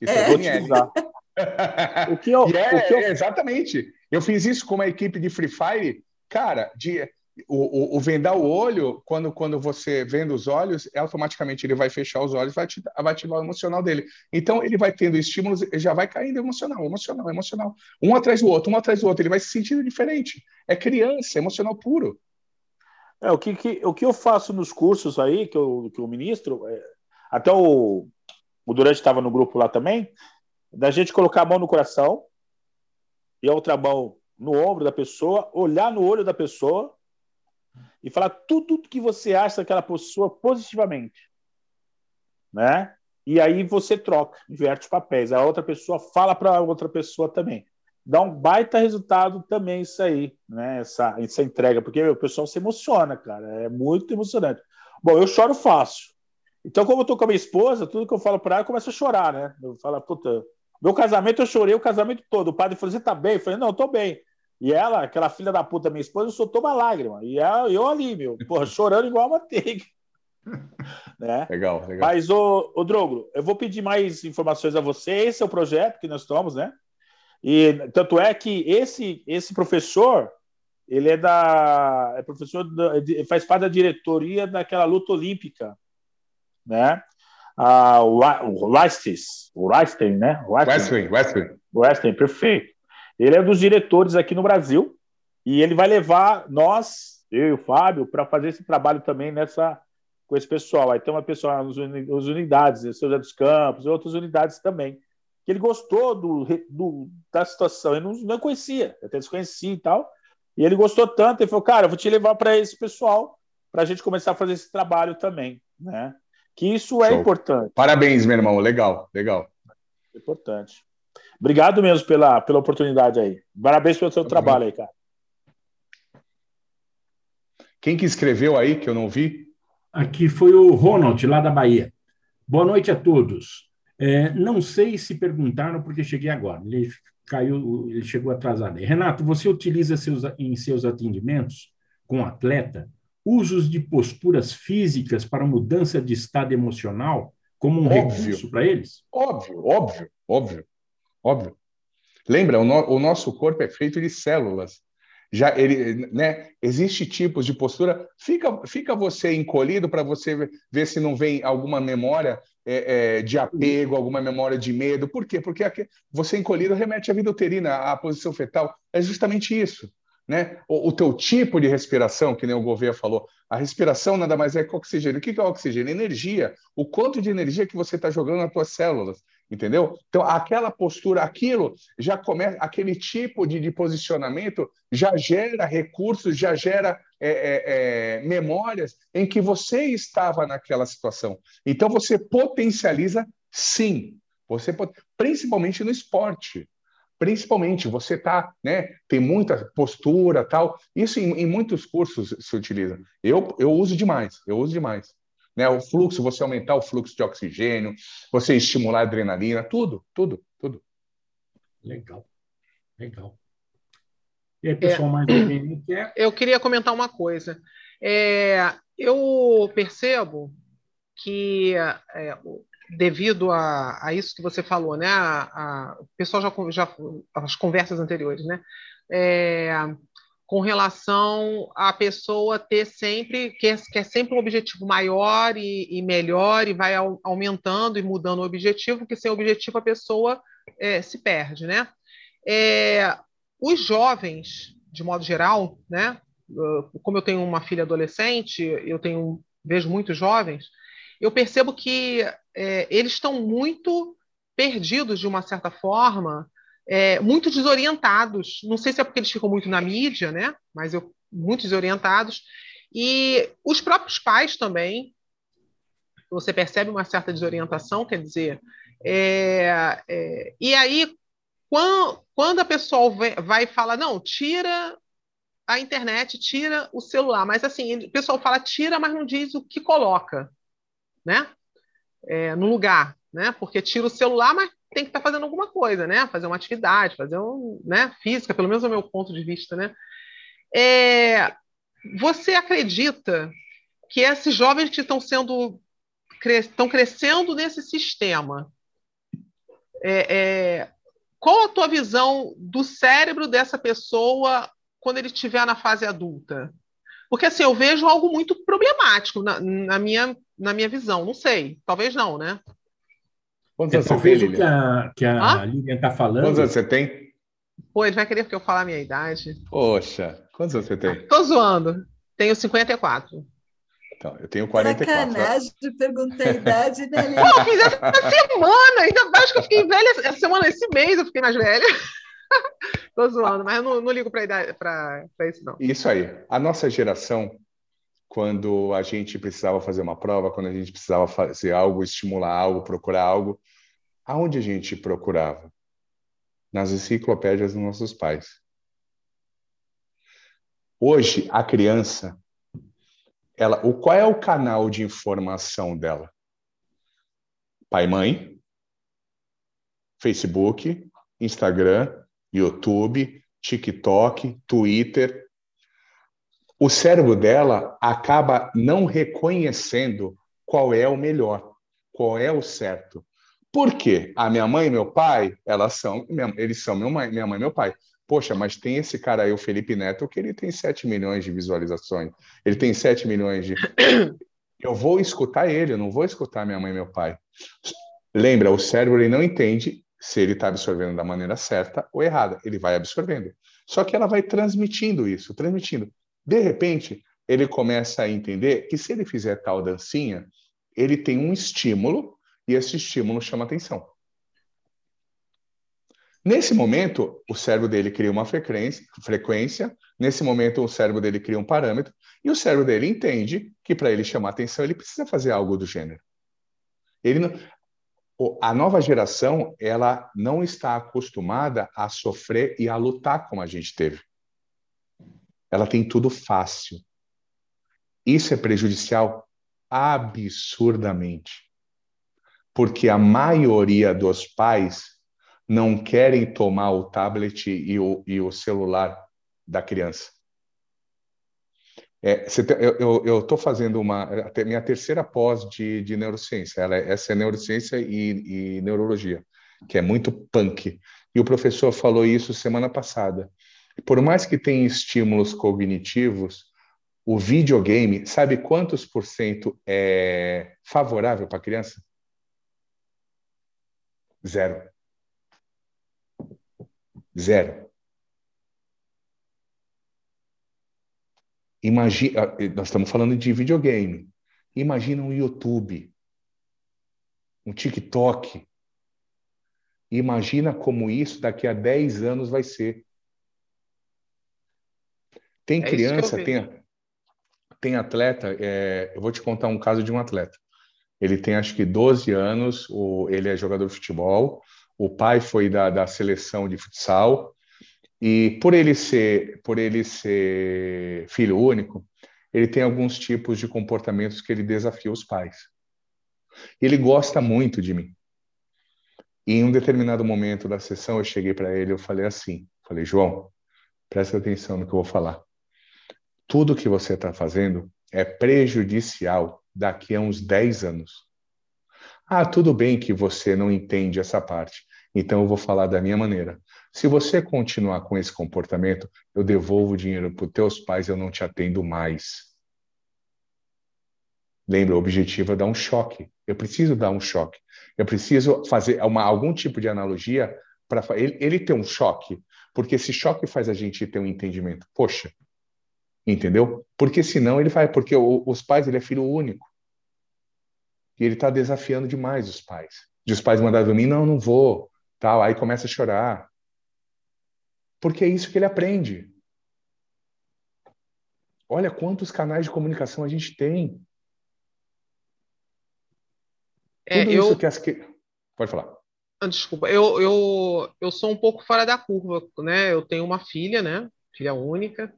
Isso é, é PNL. o que eu, é, o que eu... É, exatamente. Eu fiz isso com uma equipe de Free Fire, cara, de o, o, o, vendar o olho, quando, quando você venda os olhos, automaticamente ele vai fechar os olhos, vai, te, vai ativar o emocional dele. Então, ele vai tendo estímulos, já vai caindo emocional, emocional, emocional. Um atrás do outro, um atrás do outro. Ele vai se sentindo diferente. É criança, emocional puro. É, o que, que, o que eu faço nos cursos aí, que eu, que ministro, é, até o, o Durante estava no grupo lá também, da gente colocar a mão no coração e a outra mão no ombro da pessoa, olhar no olho da pessoa e falar tudo que você acha daquela pessoa positivamente, né? E aí você troca, inverte os papéis. A outra pessoa fala para a outra pessoa também. Dá um baita resultado também isso aí, né? Essa, essa entrega, porque o pessoal se emociona, cara. É muito emocionante. Bom, eu choro fácil. Então, como eu tô com a minha esposa, tudo que eu falo para ela, eu começo a chorar, né? Eu falo, puta, meu casamento eu chorei o casamento todo. O padre falou: Você tá bem? Eu falei: Não, eu tô bem. E ela, aquela filha da puta, minha esposa, soltou uma lágrima. E ela, eu ali, meu, porra, chorando igual uma manteiga. né? Legal, legal. Mas, ô, ô Drogro, eu vou pedir mais informações a você. Esse é o projeto que nós estamos, né? E tanto é que esse, esse professor, ele é da. É professor, da, faz parte da diretoria daquela luta olímpica, né? Ah, o Weinstein, o Weinstein, né? Weinstein, Weinstein. Weinstein, perfeito. Ele é um dos diretores aqui no Brasil e ele vai levar nós, eu e o Fábio, para fazer esse trabalho também nessa com esse pessoal. Aí tem uma pessoa nas unidades, São José dos Campos, e outras unidades também, que ele gostou do, do da situação. Ele não, não conhecia, até desconhecia e tal. E ele gostou tanto, ele falou, cara, eu vou te levar para esse pessoal para a gente começar a fazer esse trabalho também, né? Que isso é Show. importante. Parabéns, meu irmão, legal, legal. Importante. Obrigado mesmo pela, pela oportunidade aí. Parabéns pelo seu trabalho aí, cara. Quem que escreveu aí que eu não vi? Aqui foi o Ronald, lá da Bahia. Boa noite a todos. É, não sei se perguntaram, porque cheguei agora. Ele caiu, ele chegou atrasado. Renato, você utiliza seus, em seus atendimentos com atleta usos de posturas físicas para mudança de estado emocional como um óbvio. recurso para eles? Óbvio, óbvio, óbvio. Óbvio. Lembra, o, no, o nosso corpo é feito de células. Já ele, né? Existe tipos de postura. Fica, fica você encolhido para você ver, ver, se não vem alguma memória é, é, de apego, alguma memória de medo. Por quê? Porque aqui, você encolhido remete à vida uterina, à posição fetal. É justamente isso né? O, o, teu tipo de respiração, que nem o Gouveia falou, a respiração nada mais é que oxigênio. O que é oxigênio? Energia. O quanto de energia que você está jogando nas tuas células, entendeu? Então, aquela postura, aquilo já começa, aquele tipo de, de posicionamento já gera recursos, já gera é, é, é, memórias em que você estava naquela situação. Então, você potencializa, sim. Você principalmente no esporte principalmente você tá, né, tem muita postura, tal. Isso em, em, muitos cursos se utiliza. Eu, eu uso demais, eu uso demais. Né, o fluxo, você aumentar o fluxo de oxigênio, você estimular a adrenalina, tudo, tudo, tudo. Legal, legal. E aí, pessoal, é, mais alguém quer? Eu queria comentar uma coisa. É, eu percebo que é, devido a, a isso que você falou, né? A, a, o pessoal já, já as conversas anteriores, né? É, com relação à pessoa ter sempre quer, quer sempre um objetivo maior e, e melhor e vai aumentando e mudando o objetivo, que sem objetivo a pessoa é, se perde, né? É, os jovens, de modo geral, né? Como eu tenho uma filha adolescente, eu tenho vejo muitos jovens eu percebo que é, eles estão muito perdidos de uma certa forma, é, muito desorientados. Não sei se é porque eles ficam muito na mídia, né? Mas eu, muito desorientados. E os próprios pais também, você percebe uma certa desorientação, quer dizer. É, é, e aí, quando, quando a pessoa vai falar, não, tira a internet, tira o celular, mas assim, o pessoal fala tira, mas não diz o que coloca né? É, no lugar, né? Porque tira o celular, mas tem que estar tá fazendo alguma coisa, né? Fazer uma atividade, fazer um, né? Física, pelo menos é o meu ponto de vista, né? É, você acredita que esses jovens que estão sendo estão crescendo nesse sistema, é, é, qual a tua visão do cérebro dessa pessoa quando ele estiver na fase adulta? Porque assim, eu vejo algo muito problemático na, na minha, na minha visão. Não sei, talvez não, né? Quantos anos você tem, que a, que a Lilian está falando. Quantos anos você tem? Pô, ele vai querer que eu fale a minha idade. Poxa, quantos anos você tem? Ah, tô zoando. Tenho 54. Então, eu tenho 44. Sacanagem de perguntar a idade, né, Lilian? Pô, eu fiz essa semana. Ainda mais que eu fiquei velha essa semana, esse mês eu fiquei mais velha. Tô zoando, mas eu não, não ligo para isso, não. Isso aí. A nossa geração, quando a gente precisava fazer uma prova, quando a gente precisava fazer algo, estimular algo, procurar algo, aonde a gente procurava? Nas enciclopédias dos nossos pais. Hoje, a criança, ela, o, qual é o canal de informação dela? Pai e mãe, Facebook, Instagram, YouTube, TikTok, Twitter. O cérebro dela acaba não reconhecendo qual é o melhor, qual é o certo. Por quê? A minha mãe e meu pai, elas são, eles são minha mãe, minha mãe e meu pai. Poxa, mas tem esse cara aí, o Felipe Neto, que ele tem 7 milhões de visualizações. Ele tem 7 milhões de. Eu vou escutar ele, eu não vou escutar minha mãe e meu pai. Lembra, o cérebro ele não entende se ele está absorvendo da maneira certa ou errada. Ele vai absorvendo. Só que ela vai transmitindo isso, transmitindo. De repente, ele começa a entender que se ele fizer tal dancinha, ele tem um estímulo e esse estímulo chama atenção. Nesse momento, o cérebro dele cria uma frequência, frequência, nesse momento o cérebro dele cria um parâmetro, e o cérebro dele entende que para ele chamar atenção, ele precisa fazer algo do gênero. Ele não a nova geração ela não está acostumada a sofrer e a lutar como a gente teve. Ela tem tudo fácil. Isso é prejudicial absurdamente. Porque a maioria dos pais não querem tomar o tablet e o, e o celular da criança. É, eu estou fazendo uma minha terceira pós de, de neurociência. Ela, essa é neurociência e, e neurologia, que é muito punk. E o professor falou isso semana passada. Por mais que tenha estímulos cognitivos, o videogame, sabe quantos por cento é favorável para a criança? Zero. Zero. Imagina, ah, nós estamos falando de videogame. Imagina um YouTube, um TikTok. Imagina como isso daqui a 10 anos vai ser. Tem é criança, tem, tem atleta. É, eu vou te contar um caso de um atleta. Ele tem acho que 12 anos, o, ele é jogador de futebol, o pai foi da, da seleção de futsal, e por ele ser, por ele ser filho único, ele tem alguns tipos de comportamentos que ele desafia os pais. Ele gosta muito de mim. E em um determinado momento da sessão, eu cheguei para ele, eu falei assim, falei, João, presta atenção no que eu vou falar. Tudo que você está fazendo é prejudicial daqui a uns 10 anos. Ah, tudo bem que você não entende essa parte. Então eu vou falar da minha maneira. Se você continuar com esse comportamento, eu devolvo o dinheiro para os teus pais, eu não te atendo mais. Lembra, o objetivo é dar um choque. Eu preciso dar um choque. Eu preciso fazer uma, algum tipo de analogia para ele, ele ter um choque, porque esse choque faz a gente ter um entendimento. Poxa, entendeu? Porque senão ele vai, porque o, os pais ele é filho único e ele está desafiando demais os pais. De os pais mandarem dormir, não, não vou, tal. Aí começa a chorar porque é isso que ele aprende. Olha quantos canais de comunicação a gente tem. É, Tudo eu... isso que as que... Pode falar. Ah, desculpa, eu, eu, eu sou um pouco fora da curva, né? Eu tenho uma filha, né? Filha única,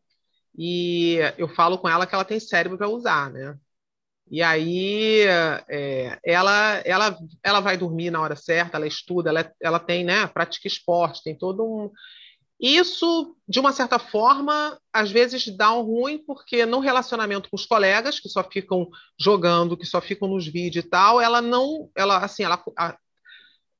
e eu falo com ela que ela tem cérebro para usar, né? E aí é, ela, ela, ela vai dormir na hora certa, ela estuda, ela, ela tem, né? Pratica esporte, tem todo um isso, de uma certa forma, às vezes dá um ruim, porque no relacionamento com os colegas, que só ficam jogando, que só ficam nos vídeos e tal, ela não, ela assim, ela a,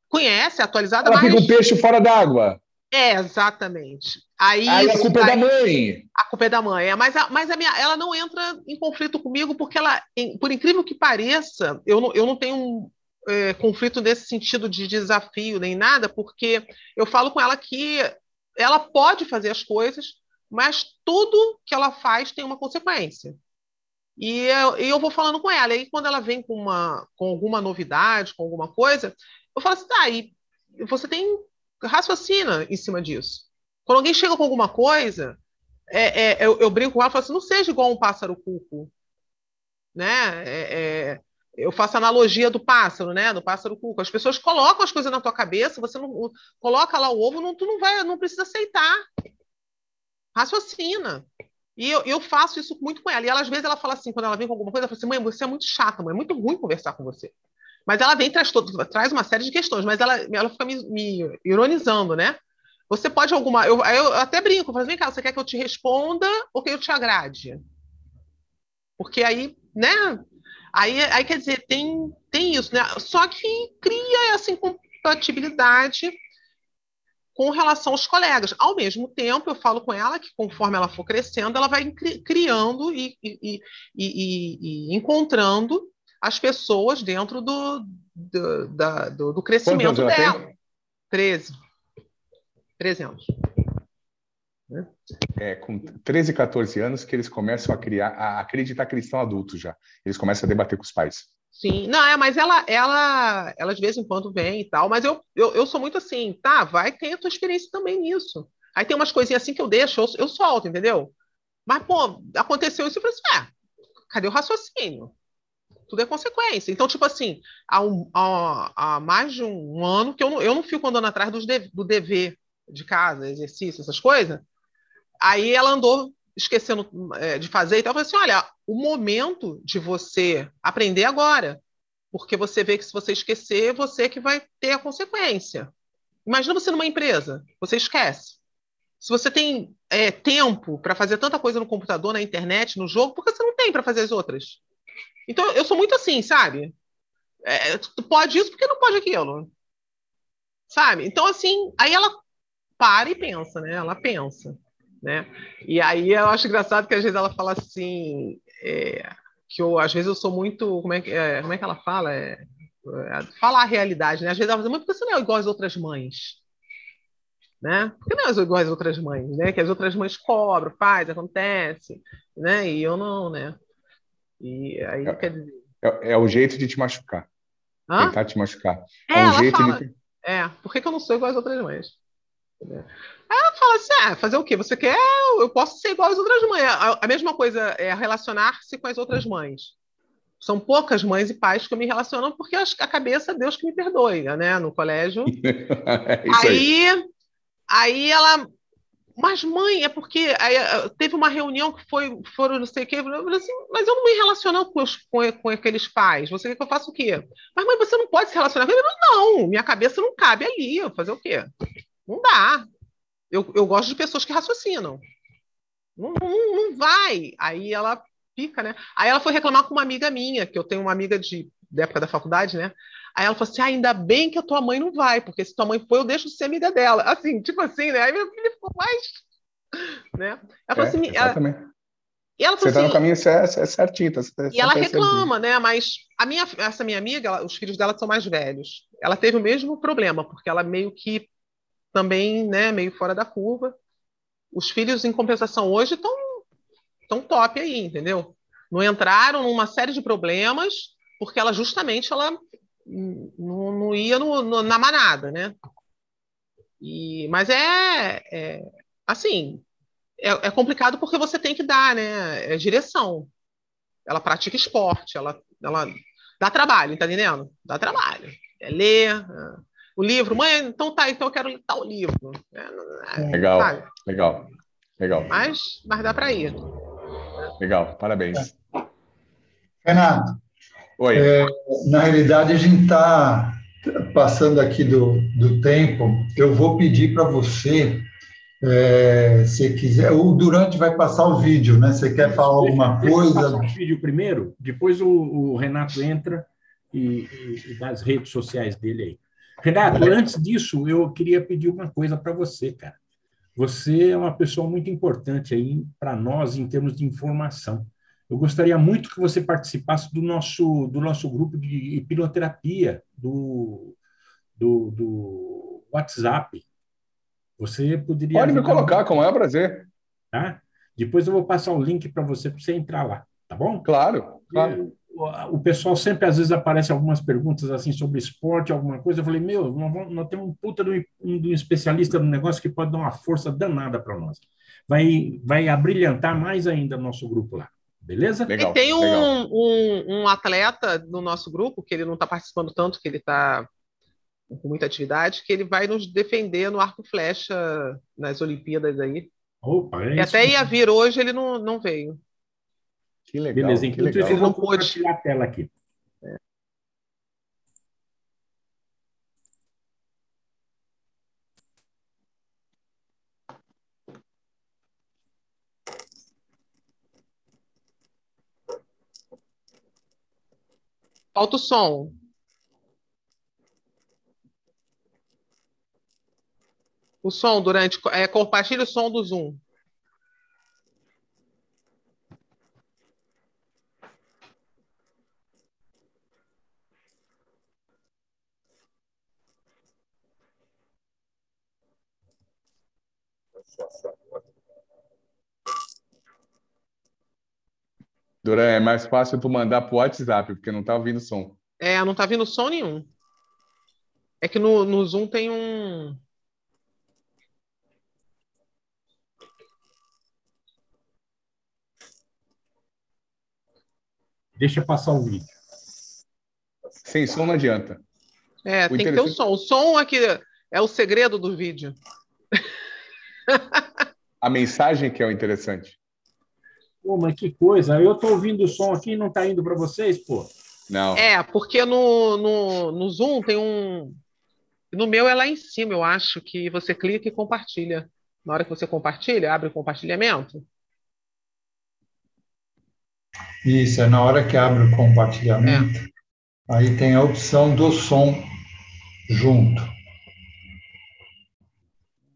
conhece, é atualizada, ela mas... fica um peixe fora d'água. É, exatamente. Aí, aí a culpa aí, é da mãe. A culpa é da mãe. É, mas a, mas a minha, ela não entra em conflito comigo porque ela, em, por incrível que pareça, eu não, eu não tenho um é, conflito nesse sentido de desafio nem nada, porque eu falo com ela que ela pode fazer as coisas, mas tudo que ela faz tem uma consequência. E eu, eu vou falando com ela. E aí, quando ela vem com, uma, com alguma novidade, com alguma coisa, eu falo assim, tá, e você tem raciocina em cima disso. Quando alguém chega com alguma coisa, é, é, eu, eu, brinco com ela e falo assim, não seja igual um pássaro cuco. Né? É, é, eu faço analogia do pássaro, né? Do pássaro cuco. As pessoas colocam as coisas na tua cabeça, você não coloca lá o ovo, não, tu não vai, não precisa aceitar. Raciocina. E eu, eu, faço isso muito com ela. E ela, às vezes ela fala assim, quando ela vem com alguma coisa, ela fala assim, mãe, você é muito chata, mãe, é muito ruim conversar com você. Mas ela vem traz todo, traz uma série de questões, mas ela, ela fica me, me ironizando, né? Você pode alguma. Eu, eu até brinco, falo, vem cá, você quer que eu te responda ou que eu te agrade? Porque aí, né? Aí, aí quer dizer, tem, tem isso, né? Só que cria essa incompatibilidade com relação aos colegas. Ao mesmo tempo, eu falo com ela que conforme ela for crescendo, ela vai criando e, e, e, e encontrando as pessoas dentro do, do, da, do, do crescimento dela. Tem? 13. 13 anos. É, com 13, 14 anos que eles começam a criar, a acreditar que eles estão adultos já. Eles começam a debater com os pais. Sim, não, é, mas ela, ela, ela de vez em quando vem e tal, mas eu, eu, eu sou muito assim, tá, vai, tem a tua experiência também nisso. Aí tem umas coisinhas assim que eu deixo, eu, eu solto, entendeu? Mas, pô, aconteceu isso, eu falei assim, é, cadê o raciocínio? Tudo é consequência. Então, tipo assim, há, um, há, há mais de um ano que eu não, eu não fico andando atrás dos de, do dever de casa, exercício, essas coisas. Aí ela andou esquecendo é, de fazer e tal. Eu falei assim: olha, o momento de você aprender agora. Porque você vê que se você esquecer, você que vai ter a consequência. Imagina você numa empresa, você esquece. Se você tem é, tempo para fazer tanta coisa no computador, na internet, no jogo, por que você não tem para fazer as outras? Então, eu sou muito assim, sabe? É, tu pode isso, porque não pode aquilo? Sabe? Então, assim, aí ela para e pensa, né? Ela pensa, né? E aí eu acho engraçado que às vezes ela fala assim, é, que eu, às vezes eu sou muito, como é que, é, como é que ela fala? É, é, falar a realidade, né? Às vezes ela fala, muito porque você não é igual às outras mães, né? Porque não é igual às outras mães, né? Que as outras mães cobram, faz, acontece, né? E eu não, né? E aí é, quer dizer... É, é, o jeito de te machucar. Hã? Tentar te machucar. É, é um jeito fala, de... É, por que, que eu não sou igual às outras mães? Ela fala assim: ah, fazer o quê? Você quer? Eu posso ser igual às outras mães. A, a mesma coisa é relacionar-se com as outras mães. São poucas mães e pais que me relaciono porque a cabeça, Deus que me perdoe, né? No colégio. é aí, aí, aí ela. Mas, mãe, é porque aí, teve uma reunião que foi, foram não sei o quê. Eu falei assim, mas eu não me relaciono com, os, com, com aqueles pais. Você quer que eu faça o quê? Mas, mãe, você não pode se relacionar com eles? Não, minha cabeça não cabe ali. Fazer o quê? Não dá. Eu, eu gosto de pessoas que raciocinam. Não, não, não vai. Aí ela fica, né? Aí ela foi reclamar com uma amiga minha, que eu tenho uma amiga de, da época da faculdade, né? Aí ela falou assim: ah, ainda bem que a tua mãe não vai, porque se tua mãe for, eu deixo de ser amiga dela. Assim, tipo assim, né? Aí minha filha ficou mais. Né? Ela falou é, assim: exatamente. Ela... E ela Você está assim, no caminho certinho. Tá, tá, e ela reclama, né? Mas a minha, essa minha amiga, ela, os filhos dela são mais velhos. Ela teve o mesmo problema, porque ela meio que também né, meio fora da curva. Os filhos, em compensação, hoje estão tão top aí, entendeu? Não entraram numa série de problemas porque ela justamente ela não, não ia no, no, na manada, né? E, mas é, é assim, é, é, complicado porque você tem que dar, né? É direção. Ela pratica esporte, ela, ela dá trabalho, tá entendendo? Dá trabalho. É ler, é o livro, mãe, então tá, então eu quero ler tal livro. É, é, legal, sabe? legal, legal. Mas, mas dá para ir. Legal, parabéns. Renato, Oi. É, na realidade, a gente está passando aqui do, do tempo. Eu vou pedir para você, é, se quiser, o Durante vai passar o vídeo, né? Você quer falar alguma coisa? Passar o vídeo primeiro, depois o, o Renato entra e, e, e dá as redes sociais dele aí. Renato, antes disso, eu queria pedir uma coisa para você, cara. você é uma pessoa muito importante aí para nós em termos de informação. Eu gostaria muito que você participasse do nosso, do nosso grupo de hipnoterapia do, do, do WhatsApp. Você poderia. Pode me colocar, com o maior prazer. Tá? Depois eu vou passar o link para você, para você entrar lá, tá bom? Claro, claro. O pessoal sempre, às vezes, aparece algumas perguntas assim sobre esporte, alguma coisa. Eu falei, meu, nós, nós temos um puta de um, de um especialista no negócio que pode dar uma força danada para nós. Vai, vai abrilhantar mais ainda o nosso grupo lá. Beleza? Legal, e tem um, legal. um, um, atleta no nosso grupo, que ele não está participando tanto, que ele está com muita atividade, que ele vai nos defender no arco flecha nas Olimpíadas aí. Opa, é e até ia vir hoje, ele não, não veio. Que legal. Beleza, que legal. isso, eu vou compartilhar a tela aqui. É. Falta o som. O som durante. É, compartilhe o som do Zoom. Duran, é mais fácil tu mandar pro WhatsApp, porque não tá ouvindo som. É, não tá vindo som nenhum. É que no, no Zoom tem um. Deixa passar o vídeo. Sem som não adianta. É, o tem que ter o som. O som aqui é o segredo do vídeo. A mensagem que é o interessante. Pô, mas que coisa. Eu estou ouvindo o som aqui e não está indo para vocês, pô? Não. É, porque no, no, no Zoom tem um. No meu é lá em cima, eu acho, que você clica e compartilha. Na hora que você compartilha, abre o compartilhamento. Isso, é na hora que abre o compartilhamento. É. Aí tem a opção do som junto.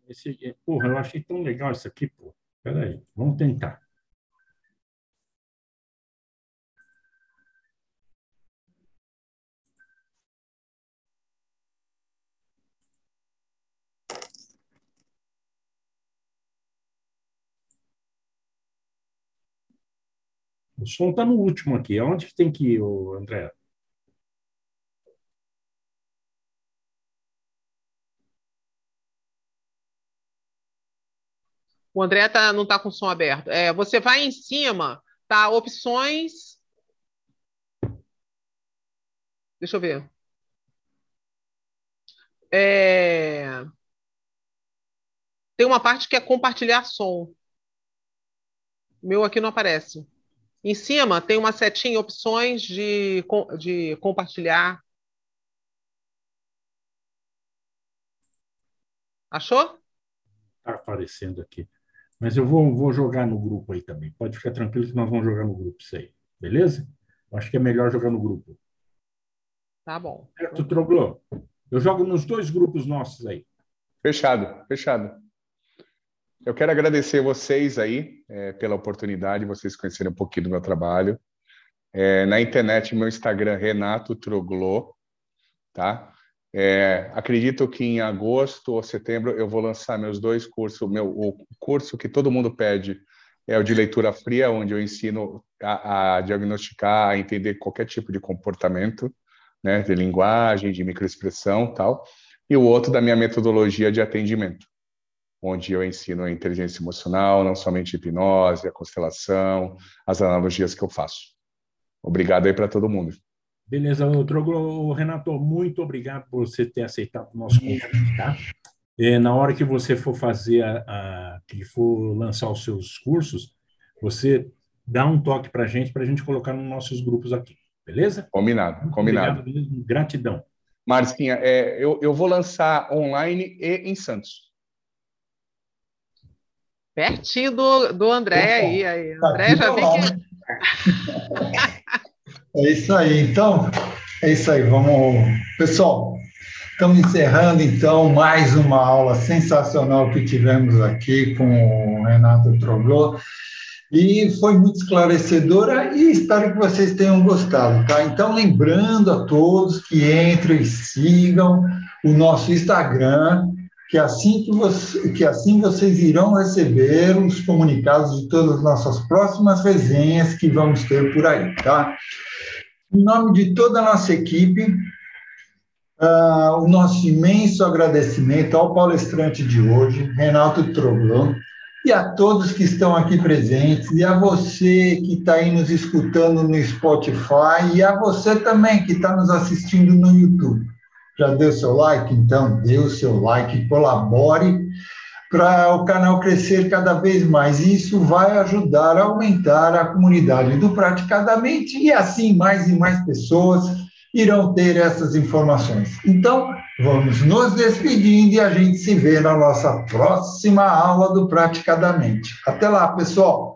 Esse, porra, eu achei tão legal isso aqui, pô. Peraí, vamos tentar. O som está no último aqui. Aonde que tem que ir, André? O André tá, não está com o som aberto. É, você vai em cima, tá? Opções. Deixa eu ver. É... Tem uma parte que é compartilhar som. O meu aqui não aparece. Em cima tem uma setinha, opções de, de compartilhar. Achou? Está aparecendo aqui. Mas eu vou, vou jogar no grupo aí também. Pode ficar tranquilo que nós vamos jogar no grupo isso aí. Beleza? Eu acho que é melhor jogar no grupo. Tá bom. Certo, Troglô? Eu jogo nos dois grupos nossos aí. Fechado, fechado. Eu quero agradecer vocês aí é, pela oportunidade, vocês conhecerem um pouquinho do meu trabalho. É, na internet, meu Instagram, Renato Troglô, tá? É, acredito que em agosto ou setembro eu vou lançar meus dois cursos. Meu, o curso que todo mundo pede é o de leitura fria, onde eu ensino a, a diagnosticar, a entender qualquer tipo de comportamento, né, de linguagem, de microexpressão, tal. E o outro da minha metodologia de atendimento onde eu ensino a inteligência emocional, não somente hipnose, a constelação, as analogias que eu faço. Obrigado aí para todo mundo. Beleza, Drogo, Renato, muito obrigado por você ter aceitado o nosso convite, tá? É, na hora que você for fazer, a, a, que for lançar os seus cursos, você dá um toque para a gente, para a gente colocar nos nossos grupos aqui, beleza? Combinado, muito combinado. Obrigado, gratidão. Marcinha, é, eu, eu vou lançar online e em Santos. Pertinho do, do André aí. aí. Tá André já vem que... É isso aí. Então, é isso aí. Vamos. Pessoal, Estamos encerrando, então, mais uma aula sensacional que tivemos aqui com o Renato Troglô. E foi muito esclarecedora e espero que vocês tenham gostado, tá? Então, lembrando a todos que entrem e sigam o nosso Instagram, que assim, que, você, que assim vocês irão receber os comunicados de todas as nossas próximas resenhas que vamos ter por aí, tá? Em nome de toda a nossa equipe, uh, o nosso imenso agradecimento ao palestrante de hoje, Renato Troglon, e a todos que estão aqui presentes, e a você que está aí nos escutando no Spotify, e a você também que está nos assistindo no YouTube. Já deu seu like? Então, dê o seu like, colabore para o canal crescer cada vez mais. Isso vai ajudar a aumentar a comunidade do Praticadamente e assim mais e mais pessoas irão ter essas informações. Então, vamos nos despedindo e a gente se vê na nossa próxima aula do Praticadamente. Até lá, pessoal!